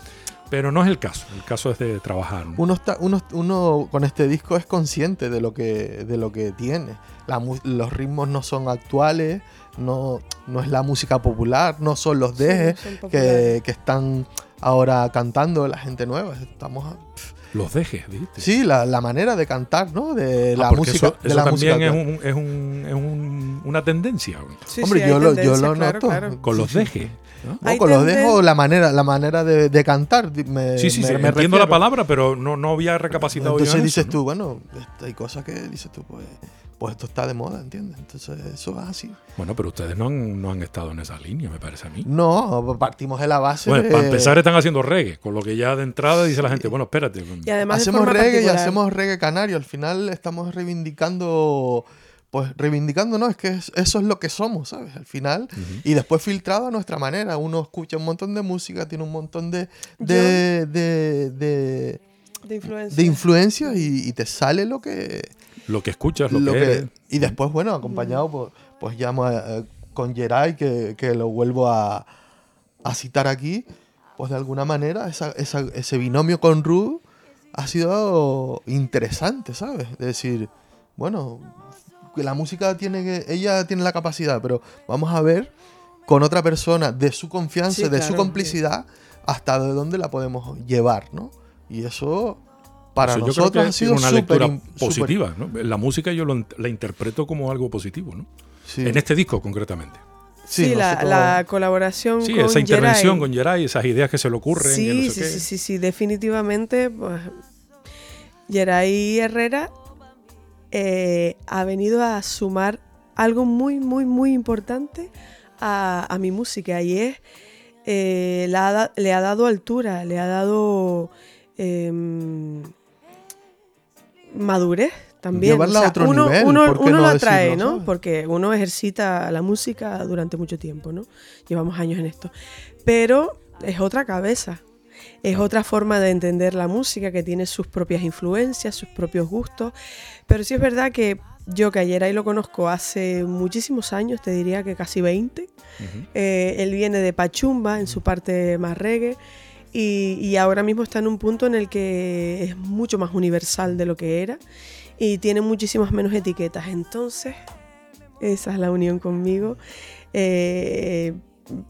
Pero no es el caso, el caso es de trabajar. ¿no? Uno, está, uno, uno con este disco es consciente de lo que, de lo que tiene. La los ritmos no son actuales, no, no es la música popular, no son los dejes que, que están ahora cantando la gente nueva. Estamos a- Los dejes, ¿viste? sí, la, la manera de cantar, ¿no? De Ah, la porque música. eso, de eso la música también es, actual. un- es, un- es un- una tendencia Sí, Hombre, sí, yo lo- yo lo claro, noto. claro. con los sí, dejes. ¿no? No, con los dejo la manera, la manera de, de cantar. Me, Sí, sí, me- sí, me entiendo la refiero. palabra, pero no, no había recapacitado yo Entonces en dices eso, ¿no? tú, bueno, hay cosas que dices tú, pues, pues esto está de moda, ¿entiendes? Entonces eso es así. Bueno, pero ustedes no han, no han estado en esa línea, me parece a mí. No, partimos de la base. Bueno, de- para empezar están haciendo reggae, con lo que ya de entrada dice la gente, bueno, espérate. Y además de hacemos reggae y hacemos reggae canario. Al final estamos reivindicando, pues reivindicando, no, es que es- eso es lo que somos, ¿sabes? Al final. Y después filtrado a nuestra manera. Uno escucha un montón de música, tiene un montón de, de, de, de, de influencia. de influencias y, y te sale lo que, Lo que escuchas, lo, lo que, y después, bueno, acompañado por, pues llamo a- a- con Geray, que, que lo vuelvo a, a citar aquí, pues de alguna manera esa- esa- ese binomio con Ru ha sido interesante, ¿sabes? Es decir, bueno, que la música tiene que, ella tiene la capacidad, pero vamos a ver con otra persona de su confianza, Sí, de su complicidad, hasta de dónde la podemos llevar, ¿no? Y eso para Eso yo creo que nosotros ha sido una lectura positiva. ¿no? La música yo lo- la interpreto como algo positivo, ¿no? Sí, En este disco concretamente. Sí, la, nosotros- la colaboración Sí, con esa intervención Geray. con Geray, esas ideas que se le ocurren. Sí, que no sé sí, qué. sí, sí, sí, definitivamente. Pues, Geray Herrera eh, ha venido a sumar algo muy, muy, muy importante a, a mi música y es, eh, la le ha dado altura, le ha dado em, madurez también. Llevarla a otro uno, nivel, uno, ¿por qué uno no lo decirlo, atrae, ¿no? sabes? Porque uno ejercita la música durante mucho tiempo, ¿no? Llevamos años en esto. Pero es otra cabeza. Es otra forma de entender la música que tiene sus propias influencias, sus propios gustos. Pero sí es verdad que yo que ayer ahí lo conozco hace muchísimos años, te diría que casi 20. Ujú. Eh, él viene de Pachumba, en su parte más reggae, y, y ahora mismo está en un punto en el que es mucho más universal de lo que era y tiene muchísimas menos etiquetas. Entonces, esa es la unión conmigo. eh,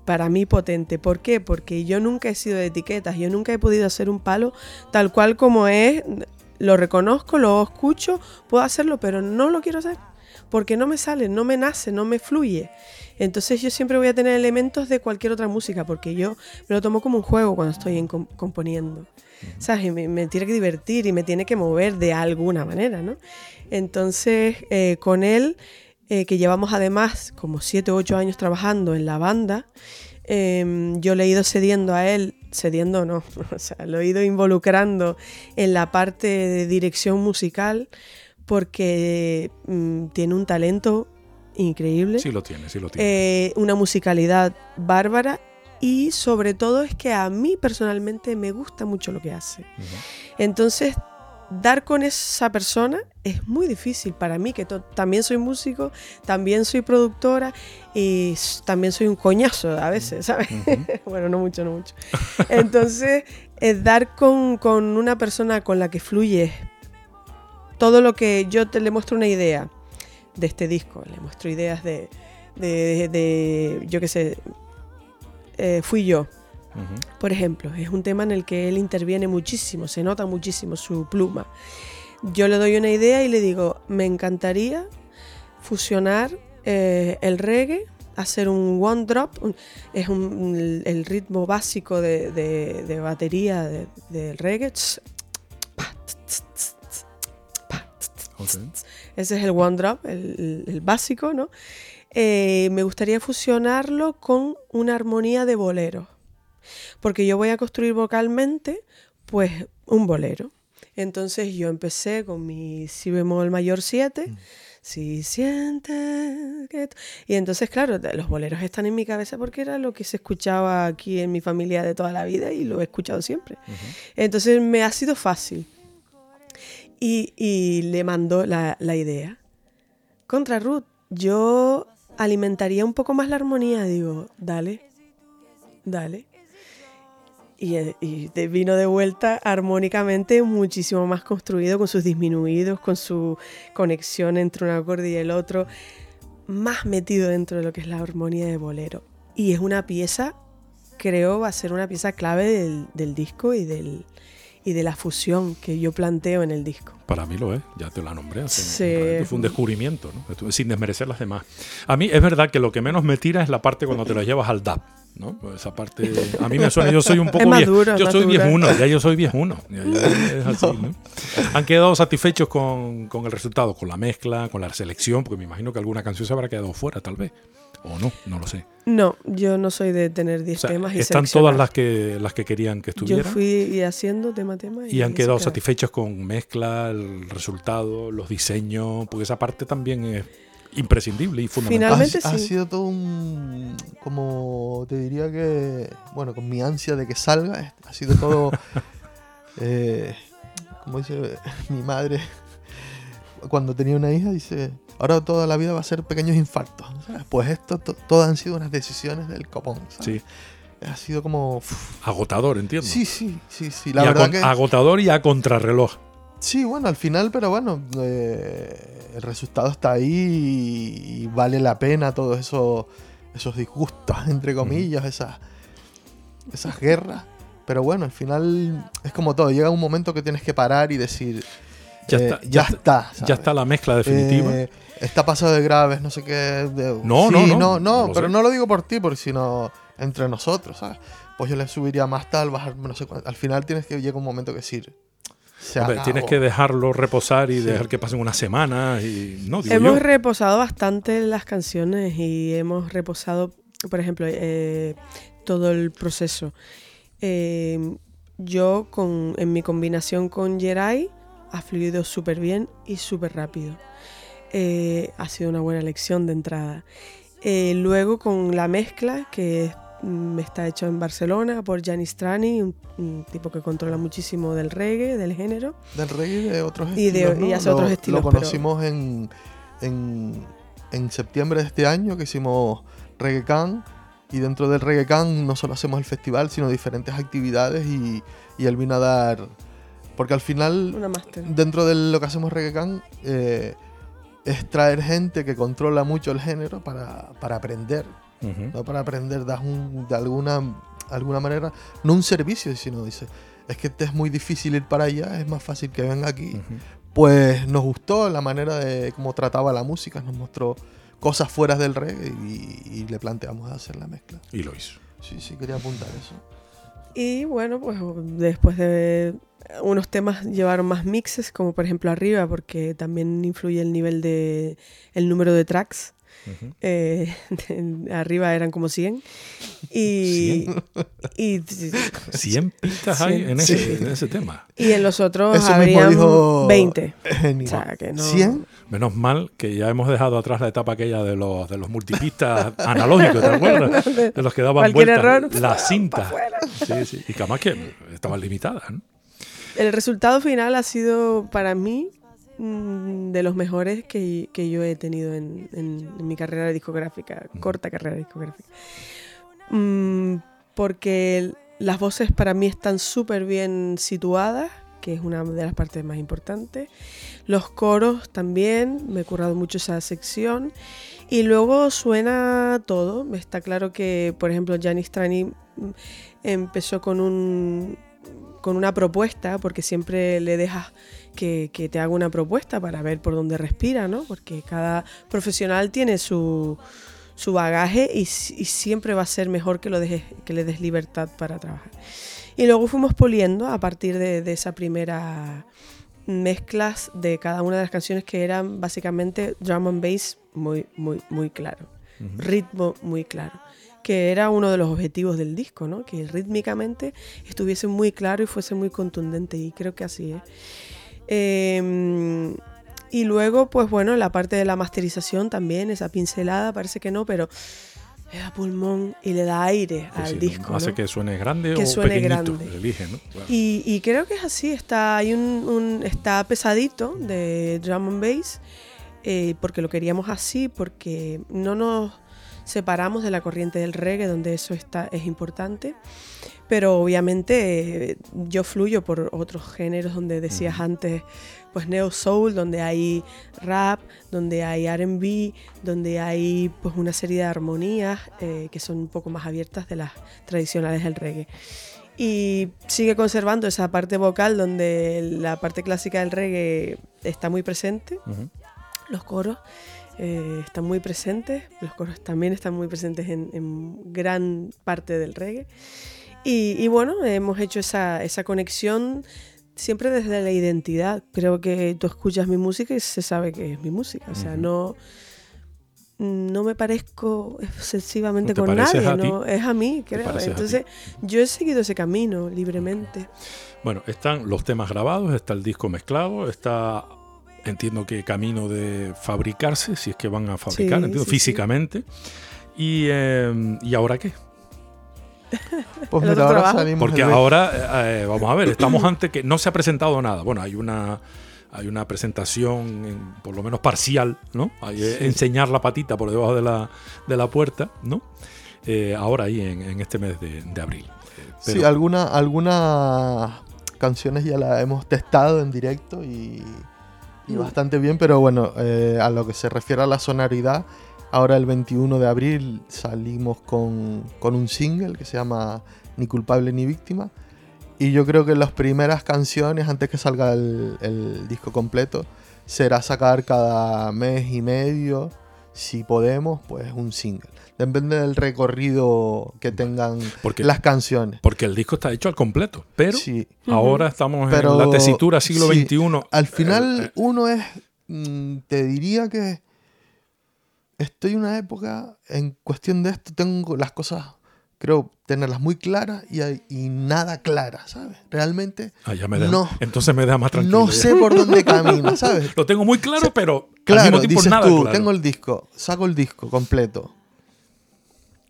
para mí potente. ¿Por qué? Porque yo nunca he sido de etiquetas, yo nunca he podido hacer un palo tal cual como es, lo reconozco, lo escucho, puedo hacerlo, pero no lo quiero hacer, porque no me sale, no me nace, no me fluye. Entonces yo siempre voy a tener elementos de cualquier otra música, porque yo me lo tomo como un juego cuando estoy en com- componiendo. ¿Sabes? Y me, me tiene que divertir y me tiene que mover de alguna manera, ¿no? Entonces, eh, con él, eh, que llevamos además como 7 o 8 años trabajando en la banda, eh, yo le he ido cediendo a él, cediendo no, o sea, lo he ido involucrando en la parte de dirección musical porque mm, tiene un talento increíble, Sí lo tiene, sí lo tiene. eh, una musicalidad bárbara y sobre todo es que a mí personalmente me gusta mucho lo que hace. Entonces, dar con esa persona es muy difícil para mí, que también soy músico, también soy productora y también soy un coñazo a veces, ¿sabes? bueno, no mucho, no mucho. Entonces, eh, dar con, con una persona con la que fluye todo lo que yo te le muestro una idea de este disco, le muestro ideas de, de, de- yo qué sé, eh, fui yo. Por ejemplo, es un tema en el que él interviene muchísimo, se nota muchísimo su pluma. Yo le doy una idea y le digo, me encantaría fusionar eh, el reggae, hacer un one drop, un- es un- el, ritmo básico de, de- de batería de- del reggae. Ese es el one drop, el, básico, ¿no? Eh, me gustaría fusionarlo con una armonía de bolero. Porque yo voy a construir vocalmente, pues, un bolero. Entonces yo empecé con mi si bemol mayor 7. Si sientes que... Y entonces, claro, los boleros están en mi cabeza porque era lo que se escuchaba aquí en mi familia de toda la vida y lo he escuchado siempre. Entonces me ha sido fácil. Y, le mandó la, idea. Contra Ruth, yo alimentaría un poco más la armonía. Digo, dale, dale. Y, vino de vuelta armónicamente muchísimo más construido, con sus disminuidos, con su conexión entre un acorde y el otro, más metido dentro de lo que es la armonía de bolero. Y es una pieza, creo, va a ser una pieza clave del, del disco y, del, y de la fusión que yo planteo en el disco. Para mí lo es, ya te la nombré. hace- Sí. Fue un descubrimiento, ¿no? Sin desmerecer las demás. A mí es verdad que lo que menos me tira es la parte cuando te lo llevas al DAP. ¿no? Pues Esa parte, a mí me suena, yo soy un poco vie- duro, yo soy viejuno, ya yo soy viejuno. ya- ya es así, ¿no? Han quedado satisfechos con, con el resultado, con la mezcla, con la selección, porque me imagino que alguna canción se habrá quedado fuera, tal vez. O no, no lo sé. No, yo no soy de tener 10 O sea, temas y están todas las que, las que querían que Yo estuvieran. fui haciendo tema a tema. Y han quedado queda. satisfechos con mezcla, el resultado, los diseños, porque esa parte también es imprescindible y fundamental. Finalmente ha, ha sido todo un. Como te diría que. Bueno, con mi ansia de que salga, ha sido todo. eh, como dice mi madre, cuando tenía una hija, dice: Ahora toda la vida va a ser pequeños infartos. ¿sabes? Pues esto, to- todas han sido unas decisiones del copón. ¿sabes? Sí, Ha sido como. agotador, entiendo. Sí, sí, sí, sí. Y La a verdad con- que. Agotador y a contrarreloj. Sí, bueno, al final, pero bueno, eh, el resultado está ahí y, vale la pena todos esos, esos disgustos, entre comillas, esas, esas guerras. Pero bueno, al final es como todo, llega un momento que tienes que parar y decir, ya eh, está, ya, ya está. Ya está la mezcla definitiva. Eh, está pasado de graves, no sé qué. de- No, sí, no, no, no, pero sé. no lo digo por ti, porque sino entre nosotros, ¿sabes? Pues yo le subiría más tal, bajar, no sé cuánto. Al final tienes que llegar un momento que decir. Se Hombre, acabó. tienes que dejarlo reposar y Sí. dejar que pasen unas semanas y no digo Hemos yo. reposado bastante las canciones y hemos reposado, por ejemplo, eh, todo el proceso. Eh, yo, con, en mi combinación con Jerai, ha fluido súper bien y súper rápido. Eh, ha sido una buena elección de entrada. Eh, luego con la mezcla, que mm, está hecho en Barcelona por Gianni Strani, un, un tipo que controla muchísimo del reggae, del género. Del reggae y de otros Y de- estilos. ¿no? y hace Lo- otros estilos, Lo pero- conocimos en, en, en septiembre de este año, que hicimos Reggae Can. Y dentro del Reggae Can no solo hacemos el festival, sino diferentes actividades. Y, y él vino a dar. Porque al final. Una dentro de lo que hacemos Reggae Can, eh, es traer gente que controla mucho el género para, para aprender. ¿no? Para aprender das un- de alguna, alguna manera, no un servicio, sino dice, es que te es muy difícil ir para allá, es más fácil que venga aquí. Pues nos gustó la manera de cómo trataba la música, nos mostró cosas fuera del reggae y, y le planteamos hacer la mezcla. Y lo hizo. Sí, sí, quería apuntar eso. Y bueno, pues después de unos temas llevaron más mixes, como por ejemplo arriba, porque también influye el nivel de el número de tracks. Eh, arriba eran como 100. Y, y, 100 pistas hay en Sí. ese, en ese tema. y en los otros habrían dijo 20. Genial. O sea, que no- ¿100? Menos mal que ya hemos dejado atrás la etapa aquella de los, de los multipistas analógicos, ¿te acuerdas? De los que daban vueltas. error, La pa' cinta. fuera. Sí, sí. Y que además que estaban limitadas, ¿no? El resultado final ha sido para mí mm, de los mejores que, que yo he tenido en, en- en mi carrera discográfica, corta carrera discográfica. Mm, porque las voces para mí están súper bien situadas, que es una de las partes más importantes. Los coros también, me he currado mucho esa sección. Y luego suena todo. Está claro que, por ejemplo, Gianni Strani mm, empezó con un con una propuesta, porque siempre le dejas que, que te haga una propuesta para ver por dónde respira, ¿no? Porque cada profesional tiene su, su bagaje y, si- y siempre va a ser mejor que, lo dejes, que le des libertad para trabajar. Y luego fuimos poliendo a partir de, de esa primera mezclas de cada una de las canciones que eran básicamente drum and bass muy, muy, muy claro. Ritmo muy claro. Que era uno de los objetivos del disco, ¿no? Que rítmicamente estuviese muy claro y fuese muy contundente. Y creo que así es. Eh, y luego, pues bueno, la parte de la masterización también, esa pincelada, parece que no, pero le da pulmón y le da aire Sí, al sí, ¿no? disco. Hace ¿no? que suene grande Que o suene pequeñito. grande. Elige, ¿no? Claro. Y, y creo que es así, está, hay un, un- está pesadito de drum and bass, eh, porque lo queríamos así, porque no nos separamos de la corriente del reggae, donde eso está, es importante. Pero obviamente eh, yo fluyo por otros géneros donde decías antes, pues neo soul, donde hay rap, donde hay R&B, donde hay pues una serie de armonías eh, que son un poco más abiertas de las tradicionales del reggae. Y sigue conservando esa parte vocal donde la parte clásica del reggae está muy presente, los coros eh, están muy presentes, los coros también están muy presentes en, en gran parte del reggae. Y, y bueno, hemos hecho esa, esa conexión siempre desde la identidad. Creo que tú escuchas mi música y se sabe que es mi música. O sea, no, no me parezco excesivamente con nadie, a. ¿no? es a mí, creo. Entonces, yo he seguido ese camino libremente. Bueno, están los temas grabados, está el disco mezclado, está, entiendo que camino de fabricarse, si es que van a fabricar, Sí, entiendo, sí, sí. físicamente. Y, eh, ¿Y ahora qué? Pues mira, ahora salimos Porque ahora, eh, vamos a ver, estamos ante que no se ha presentado nada. Bueno, hay una hay una presentación, en- por lo menos parcial, ¿no? Hay eh, enseñar la patita por debajo de la, de la puerta, ¿no? Eh, ahora ahí en, en este mes de, de abril. Eh, Sí, pero- alguna, alguna canciones ya las hemos testado en directo y, y bastante bien, pero bueno, eh, a lo que se refiere a la sonoridad, ahora el 21 de abril salimos con, con un single que se llama Ni culpable ni víctima. Y yo creo que las primeras canciones, antes que salga el, el disco completo, será sacar cada mes y medio, si podemos, pues un single. Depende del recorrido que tengan Porque, las canciones. porque el disco está hecho al completo, pero Sí. ahora estamos Pero- en la tesitura siglo sí, XXI. Al Eh, final eh, uno es, mm, te diría que estoy en una época, en cuestión de esto, tengo las cosas, creo, tenerlas muy claras y, nada claras, ¿sabes? Realmente ah, ya me da- no- entonces me da más tranquilo. no ya. sé por dónde camina, ¿sabes? Lo tengo muy claro, pero al Claro, mismo tiempo dices nada tú, claro. tengo el disco, saco el disco completo.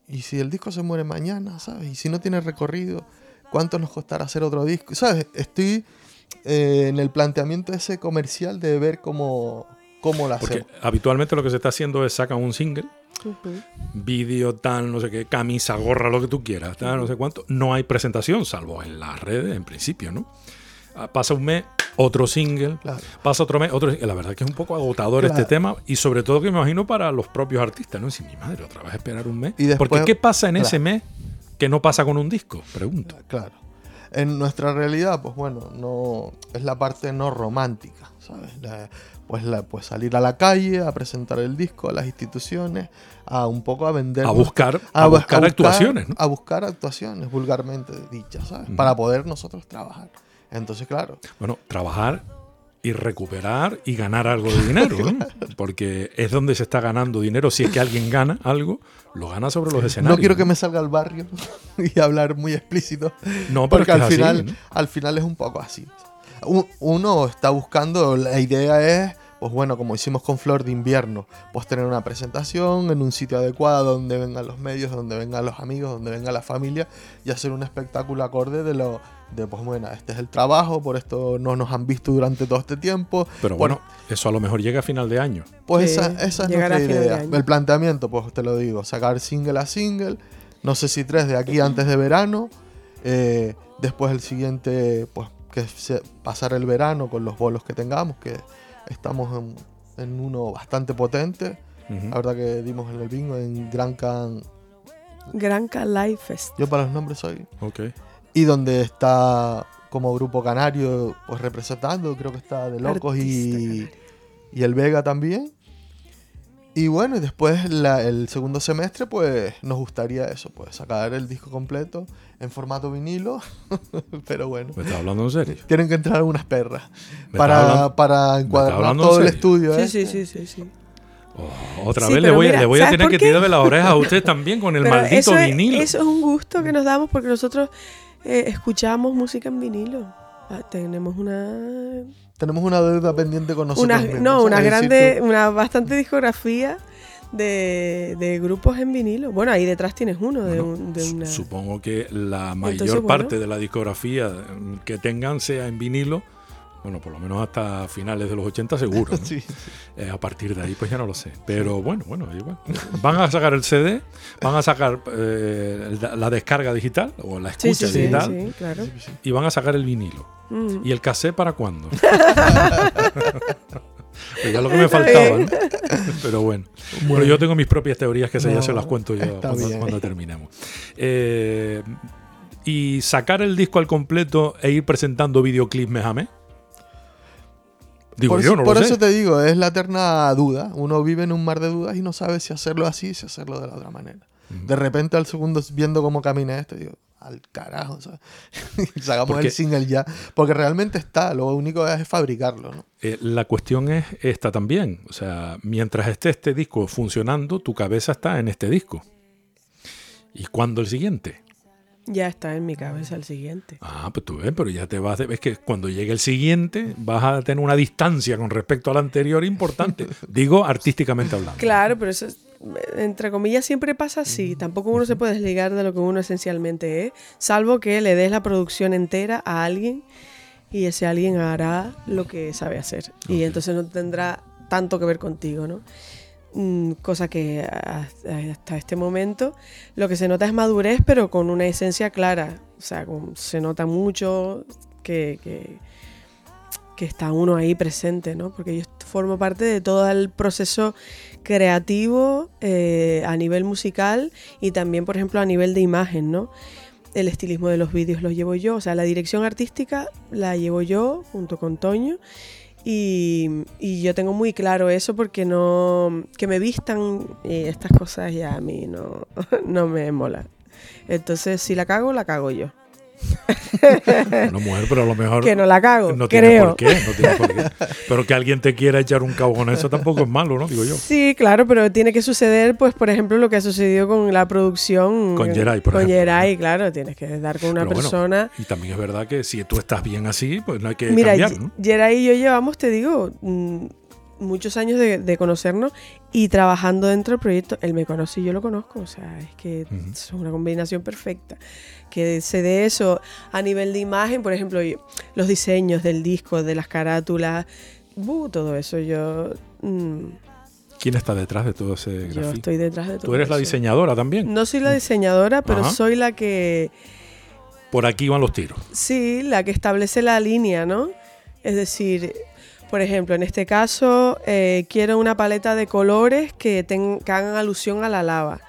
Y si el disco se muere mañana, ¿sabes? Y si no tiene recorrido, ¿cuánto nos costará hacer otro disco? ¿Sabes? Estoy eh, en el planteamiento ese comercial de ver cómo, cómo la Porque hacemos. habitualmente lo que se está haciendo es sacar un single, vídeo, tal, no sé qué, camisa, gorra, lo que tú quieras, tal, no sé cuánto. No hay presentación, salvo en las redes, en principio, ¿no? Ah, Pasa un mes, otro single, Claro. pasa otro mes, otro. La verdad que es un poco agotador este tema y sobre todo que me imagino para los propios artistas, ¿no? Si mi madre otra vez esperar un mes. Y después- Porque ¿qué pasa en ese mes que no pasa con un disco? Pregunto. Claro. En nuestra realidad, pues bueno, no es la parte no romántica, ¿sabes? La- pues, la, pues salir a la calle, a presentar el disco a las instituciones, a un poco a vender. A buscar, a bu- buscar actuaciones, ¿no? A buscar actuaciones, vulgarmente dichas, ¿sabes? Ujú. Para poder nosotros trabajar. Entonces, claro, Bueno, trabajar y recuperar y ganar algo de dinero, ¿no? Porque es donde se está ganando dinero. Si es que alguien gana algo, lo gana sobre los escenarios. no quiero que me salga al barrio y hablar muy explícito, No, porque que al así, final, ¿no? al final es un poco así. Uno está buscando, la idea es, pues bueno, como hicimos con Flor de Invierno, pues tener una presentación en un sitio adecuado donde vengan los medios, donde vengan los amigos, donde venga la familia y hacer un espectáculo acorde de lo de pues bueno, este es el trabajo, por esto no nos han visto durante todo este tiempo. Pero por- bueno, eso a lo mejor llega a final de año. Pues Sí, esa, esa es nuestra idea. El planteamiento, pues te lo digo, sacar single a single, no sé si tres de aquí antes de verano, eh, después el siguiente, pues que se, pasar el verano con los bolos que tengamos, que estamos en, en uno bastante potente. Ujú. La verdad que dimos en el bingo en Gran Can. Granca Live Fest. Yo para los nombres soy. Ok. Y donde está como grupo canario, pues representando, creo que está de Locos y, y el Vega también. Y bueno, y después la- el segundo semestre, pues nos gustaría eso, pues sacar el disco completo en formato vinilo. Pero bueno, ¿Me estás hablando en serio? tienen que entrar unas perras ¿Me para, hablando- para encuadrar en todo el estudio. Sí, ¿eh? sí, sí, sí, sí. Oh, otra Sí, vez le voy, a- mira, le voy a ¿sabes tener que qué? tirar de las orejas a usted también con el Pero maldito eso es, vinilo. eso es un gusto que nos damos porque nosotros eh, escuchamos música en vinilo. Ah, tenemos una, Tenemos una deuda pendiente con nosotros una mismos, no, una grande, tú- una bastante discografía de, de grupos en vinilo. Bueno, ahí detrás tienes uno de, Bueno, un- de una. Supongo que la mayor Entonces, bueno. parte de la discografía que tengan sea en vinilo. Bueno, por lo menos hasta finales de los 80 seguro. ¿no? Sí, sí. Eh, a partir de ahí, pues ya no lo sé. Pero bueno, bueno, igual. Van a sacar el CD, van a sacar eh, la descarga digital o la escucha sí, sí, digital sí, claro. y van a sacar el vinilo. Mm. ¿Y el cassette para cuándo? Pues ya lo que me faltaba. ¿no? Pero bueno. Pero yo tengo mis propias teorías que esas ya No, se las cuento yo cuando, terminemos. Eh, y sacar el disco al completo e ir presentando videoclips mes a mes. Digo por yo, eso, no por lo eso sé. te digo, es la eterna duda. Uno vive en un mar de dudas y no sabe si hacerlo así, si hacerlo de la otra manera. De repente al segundo viendo cómo camina esto, digo, al carajo, ¿sabes? Y Sacamos Porque- el single ya. Porque realmente está, lo único es fabricarlo, ¿no? Eh, la cuestión es esta también. O sea, mientras esté este disco funcionando, tu cabeza está en este disco. ¿Y cuándo el siguiente? Ya está en mi cabeza el siguiente. Ah, pues tú ves, pero ya te vas. de- Es que cuando llegue el siguiente, vas a tener una distancia con respecto al anterior importante. Digo, artísticamente hablando. Claro, pero eso, es- entre comillas, siempre pasa así. Tampoco uno se puede desligar de lo que uno esencialmente es, salvo que le des la producción entera a alguien y ese alguien hará lo que sabe hacer. Y entonces no tendrá tanto que ver contigo, ¿no? Mm, Cosa que hasta este momento lo que se nota es madurez, pero con una esencia clara. O sea, se nota mucho que, que, está uno ahí presente, ¿no? Porque yo formo parte de todo el proceso creativo eh, a nivel musical y también, por ejemplo, a nivel de imagen, ¿no? El estilismo de los vídeos lo llevo yo, o sea, la dirección artística la llevo yo junto con Toño y, y yo tengo muy claro eso porque no que me vistan y estas cosas ya a mí no, no me mola. Entonces, si la cago, la cago yo. Una mujer, pero a lo mejor. Que no la cago, no tiene creo. por qué, no tiene por qué. Pero que alguien te quiera echar un cabo con eso tampoco es malo, ¿no? Digo yo. Sí, claro, pero tiene que suceder, pues, por ejemplo, lo que ha sucedido con la producción. Con Geray, por Con ejemplo. Geray, claro, tienes que dar con una Pero bueno, persona. y también es verdad que si tú estás bien así, pues no hay que Mira, cambiar, ¿no? Geray y yo llevamos, te digo, mm, muchos años de, de conocernos y trabajando dentro del proyecto. Él me conoce y yo lo conozco, o sea, es que es una combinación perfecta. Que se dé eso a nivel de imagen, por ejemplo, yo- los diseños del disco, de las carátulas, todo eso. Yo, mm, ¿Quién está detrás de todo ese yo grafito? estoy detrás de todo Tú eres la diseñadora también. No soy la diseñadora, pero Ajá. soy la que, Por aquí van los tiros. sí, la que establece la línea, ¿no? Es decir, por ejemplo, en este caso, eh, quiero una paleta de colores que, ten- que hagan alusión a la lava.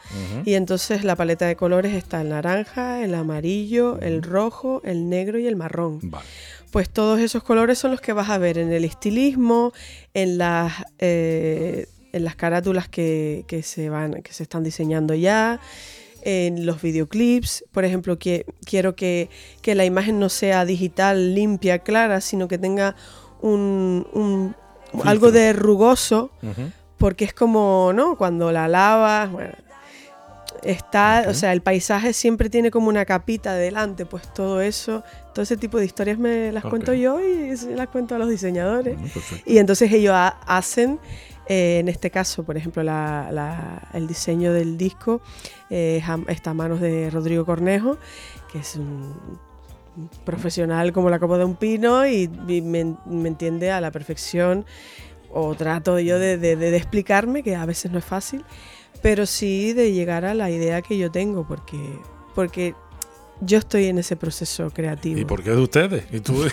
Y entonces la paleta de colores está el naranja, el amarillo, el rojo, el negro y el marrón. Vale. Pues todos esos colores son los que vas a ver en el estilismo, en las, eh, en las carátulas que, que se van, que se están diseñando ya, en los videoclips. Por ejemplo, que quiero que, que la imagen no sea digital, limpia, clara, sino que tenga un, algo de rugoso, porque es como, ¿no? Cuando la lavas, bueno, está, o sea, el paisaje siempre tiene como una capita delante, pues todo eso, todo ese tipo de historias me las cuento yo y se las cuento a los diseñadores. Bueno. Y entonces ellos ha- hacen, eh, en este caso, por ejemplo, la- la- el diseño del disco eh, está a manos de Rodrigo Cornejo, que es un profesional como la copa de un pino y, y me, me entiende a la perfección o trato yo de, de- de- explicarme, que a veces no es fácil, pero sí de llegar a la idea que yo tengo, porque, porque yo estoy en ese proceso creativo. ¿Y por qué de ustedes? ¿Y tú?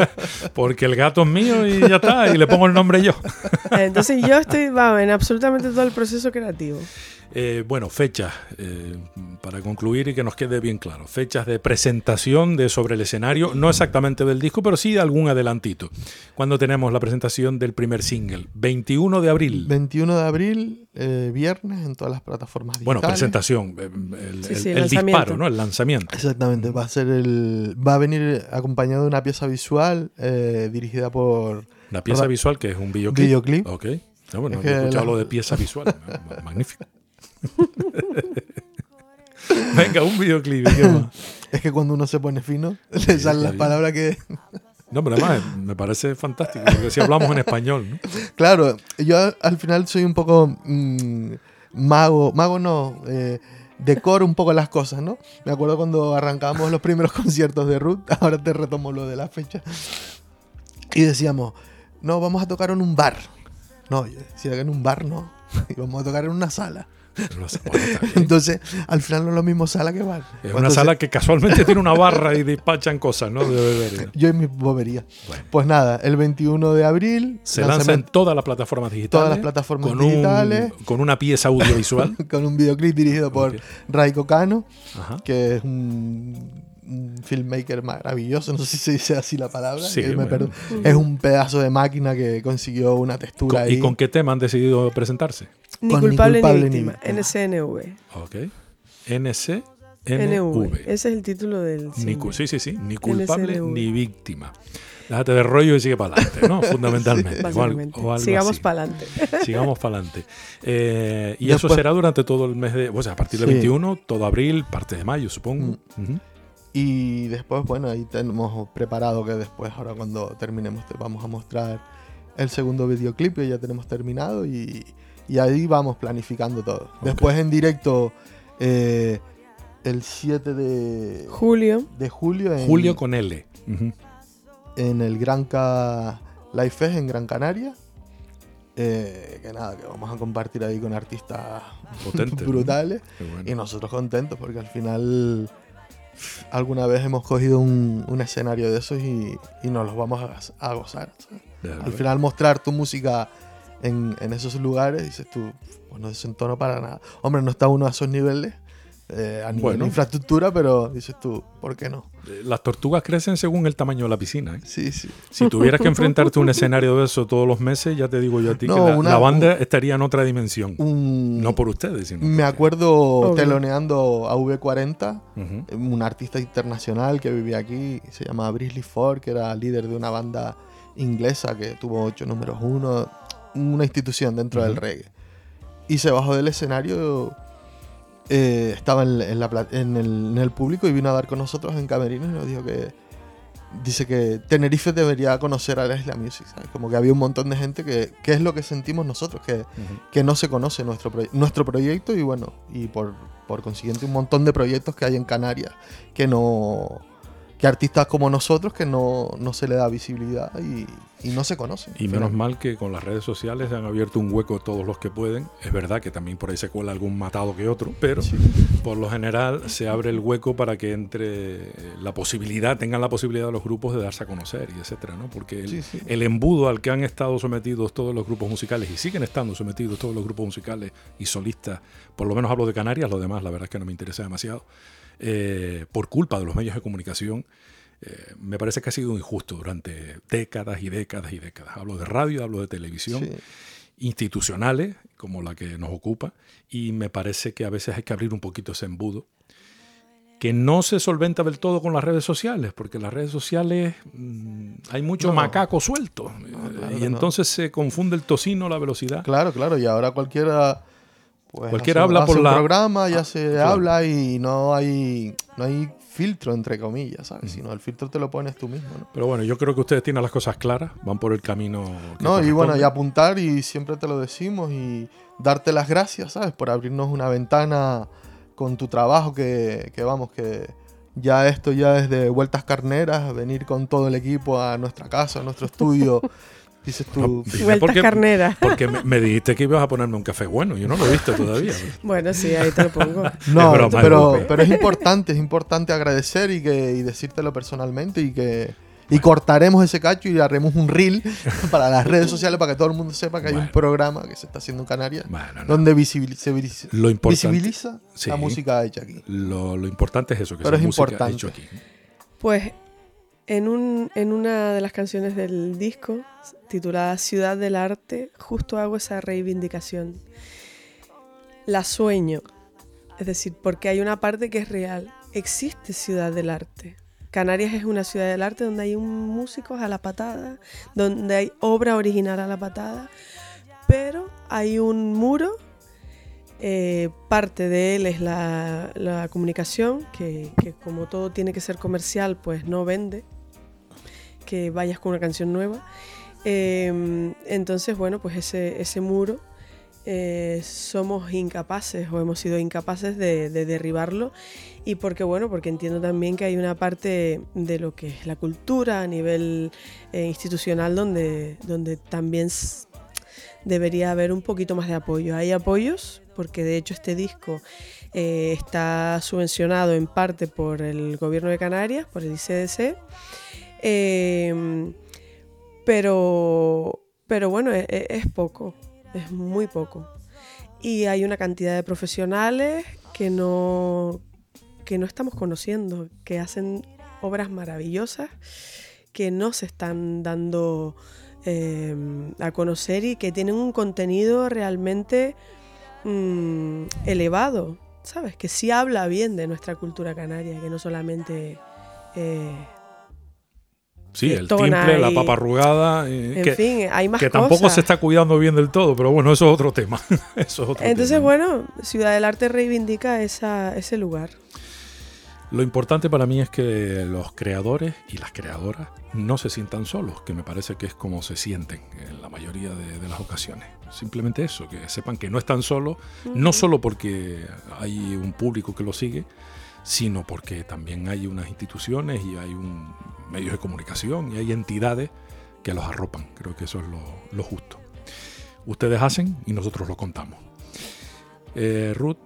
Porque el gato es mío y ya está, y le pongo el nombre yo. Entonces yo estoy vamos, en absolutamente todo el proceso creativo. Eh, bueno, fechas, eh, para concluir y que nos quede bien claro. Fechas de presentación de sobre el escenario, no exactamente del disco, pero sí de algún adelantito. Cuando tenemos la presentación del primer single, 21 de abril. 21 de abril, eh, viernes, en todas las plataformas Bueno, digitales. presentación, eh, el, Sí, el- sí, el lanzamiento. disparo, ¿no? El lanzamiento. Exactamente, va a ser el. Va a venir acompañado de una pieza visual eh, dirigida por La pieza Ra- visual, que es un videoclip. Videoclip. Ok. No, bueno, Es no he escuchado la- lo de pieza visual. Magnífico. Venga, un videoclip. ¿y qué más? Es que cuando uno se pone fino, le salen las palabras que. No, pero además me parece fantástico, porque si hablamos en español, ¿no? Claro, yo al- al final soy un poco mm, mago, mago no, eh, decoro un poco las cosas, ¿no? Me acuerdo cuando arrancábamos los primeros conciertos de Ruth, ahora te retomo lo de la fecha, y decíamos, no, vamos a tocar en un bar. No, yo decía que en un bar no, vamos a tocar en una sala. Entonces, al final no es lo mismo sala que bar. Es una Entonces, sala que casualmente tiene una barra y despachan cosas, ¿no? De beber. Yo y mi bobería. Bueno. Pues nada, el 21 de abril, Se lanza en todas las plataformas digitales. Todas las plataformas con digitales. Un, con una pieza audiovisual. con un videoclip dirigido por. Raiko Cano. Ajá. que es un, un filmmaker maravilloso, no sé si se dice así la palabra, Sí, bueno. es un pedazo de máquina que consiguió una textura ahí. ¿Y con qué tema han decidido presentarse? Ni Con ni culpable ni, culpable ni víctima. víctima. NCNV. Ok. NC. NV. Ese es el título del Ni sí, sí, sí. Ni culpable ni víctima. Déjate de rollo y sigue para adelante, ¿no? Fundamentalmente. O algo- Básicamente. o algo Sigamos para adelante. Sigamos para adelante. Eh, y eso será durante todo el mes de. O sea, a partir del Sí. 21, todo abril, parte de mayo, supongo. Ujú. Y después, bueno, ahí tenemos preparado que después, ahora cuando terminemos, te vamos a mostrar el segundo videoclip que ya tenemos terminado y, y ahí vamos planificando todo. Después en directo, eh, el 7 de, Julio. de julio en, Julio con L. En el Gran Ca Life Fest en Gran Canaria. Eh, que nada, que vamos a compartir ahí con artistas Potente, brutales. Bueno. Y nosotros contentos porque al final alguna vez hemos cogido un, un escenario de esos y, y nos los vamos a, a gozar. Al final mostrar tu música en, en esos lugares, dices tú, pues no desentono para nada. Hombre, no está uno a esos niveles, eh, a nivel Bueno. de infraestructura, pero dices tú, ¿por qué no? Eh, Las tortugas crecen según el tamaño de la piscina. ¿eh? Sí, sí. Si tuvieras que enfrentarte a un escenario de eso todos los meses, ya te digo yo a ti No, que la, una- la banda estaría en otra dimensión. Un, No por ustedes, sino me acuerdo teloneando a V40, Ujú. un artista internacional que vivía aquí, se llamaba Brisley Ford, que era líder de una banda inglesa que tuvo ocho números uno, una institución dentro del reggae. Y se bajó del escenario, eh, estaba en, en la pla- en el, en el público y vino a dar con nosotros en Camerino y nos dijo que, dice que Tenerife debería conocer a la Isla Music, ¿sabes? Como que había un montón de gente que, que es lo que sentimos nosotros, que, que no se conoce nuestro, proye- nuestro proyecto y bueno, y por, por consiguiente un montón de proyectos que hay en Canarias que no que artistas como nosotros que no, no se le da visibilidad y, y no se conocen. Y menos mal que con las redes sociales han abierto un hueco todos los que pueden. Es verdad que también por ahí se cuela algún matado que otro, pero Sí. por lo general se abre el hueco para que entre la posibilidad, tengan la posibilidad los grupos de darse a conocer y etcétera, ¿no? Porque el, Sí, sí. el embudo al que han estado sometidos todos los grupos musicales y siguen estando sometidos todos los grupos musicales y solistas, por lo menos hablo de Canarias, lo demás la verdad es que no me interesa demasiado, eh, por culpa de los medios de comunicación, eh, me parece que ha sido injusto durante décadas y décadas y décadas. Hablo de radio, hablo de televisión, Sí. institucionales, como la que nos ocupa, y me parece que a veces hay que abrir un poquito ese embudo, que no se solventa del todo con las redes sociales, porque en las redes sociales mm, hay mucho No. macaco suelto, claro y que no. entonces se confunde el tocino, la velocidad. Claro, claro, y ahora cualquiera pues, Cualquiera hace- habla hace por un la- programa, ya se Claro. habla y no hay no hay filtro entre comillas, ¿sabes? Sino el filtro te lo pones tú mismo, ¿no? Pero bueno, yo creo que ustedes tienen las cosas claras, van por el camino. que No, y bueno, y apuntar, y siempre te lo decimos, y darte las gracias, ¿sabes? Por abrirnos una ventana con tu trabajo, que, que vamos, que ya esto ya es de vueltas carneras, venir con todo el equipo a nuestra casa, a nuestro estudio. Dices tú, No, Vueltas porque- carneras. Porque me, me dijiste que ibas a ponerme un café bueno, yo no lo he visto todavía. Bueno, sí, ahí te lo pongo. no, pero, pero es importante, es importante agradecer y, que, y decírtelo personalmente y que... Y cortaremos ese cacho y haremos un reel para las redes sociales para que todo el mundo sepa que hay un programa que se está haciendo en Canarias Bueno, no. donde visibil- se vis- Lo importante- visibiliza Sí. la música hecha aquí. Lo, lo importante es eso, que Pero es música importante. hecho aquí. Pues en, un, en una de las canciones del disco, titulada Ciudad del Arte, justo hago esa reivindicación. La sueño. Es decir, porque hay una parte que es real. Existe Ciudad del Arte. Canarias es una ciudad del arte donde hay músicos a la patada, donde hay obra original a la patada, pero hay un muro eh, parte de él es la, comunicación, que como todo tiene que ser comercial, pues no vende que vayas con una canción nueva. Eh, entonces, bueno, pues ese, ese muro eh, somos incapaces o hemos sido incapaces de, de derribarlo y porque, bueno, porque entiendo también que hay una parte de lo que es la cultura a nivel eh, institucional donde, donde también debería haber un poquito más de apoyo. Hay apoyos, porque de hecho este disco eh, está subvencionado en parte por el gobierno de Canarias, por el ICDC, eh, pero, pero bueno, e- e- es, poco, es muy poco. Y hay una cantidad de profesionales que no, que no estamos conociendo, que hacen obras maravillosas, que no se están dando eh, a conocer y que tienen un contenido realmente mm, elevado, ¿sabes? Que sí habla bien de nuestra cultura canaria, que no solamente... eh, Sí, el timple, la papa arrugada, eh, en que, fin, hay más que cosas. tampoco se está cuidando bien del todo, pero bueno, eso es otro tema. eso es otro Entonces, tema. bueno, Ciudad del Arte reivindica esa, ese lugar. Lo importante para mí es que los creadores y las creadoras no se sientan solos, que me parece que es como se sienten en la mayoría de, de las ocasiones. Simplemente eso, que sepan que no están solos, no solo porque hay un público que lo sigue, sino porque también hay unas instituciones y hay un medios de comunicación y hay entidades que los arropan. Creo que eso es lo, lo justo. Ustedes hacen y nosotros lo contamos. Eh, Ruth,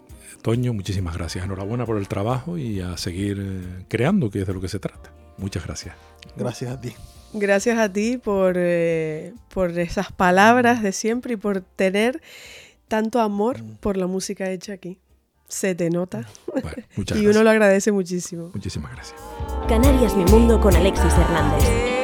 Toño, muchísimas gracias. Enhorabuena por el trabajo y a seguir eh, creando, que es de lo que se trata. Muchas gracias. Gracias a ti. Gracias a ti por, eh, por esas palabras de siempre y por tener tanto amor Mm. por la música hecha aquí. Se te nota. Bueno, muchas y gracias. uno lo agradece muchísimo. Muchísimas gracias. Canarias Mi Mundo con Alexis Hernández.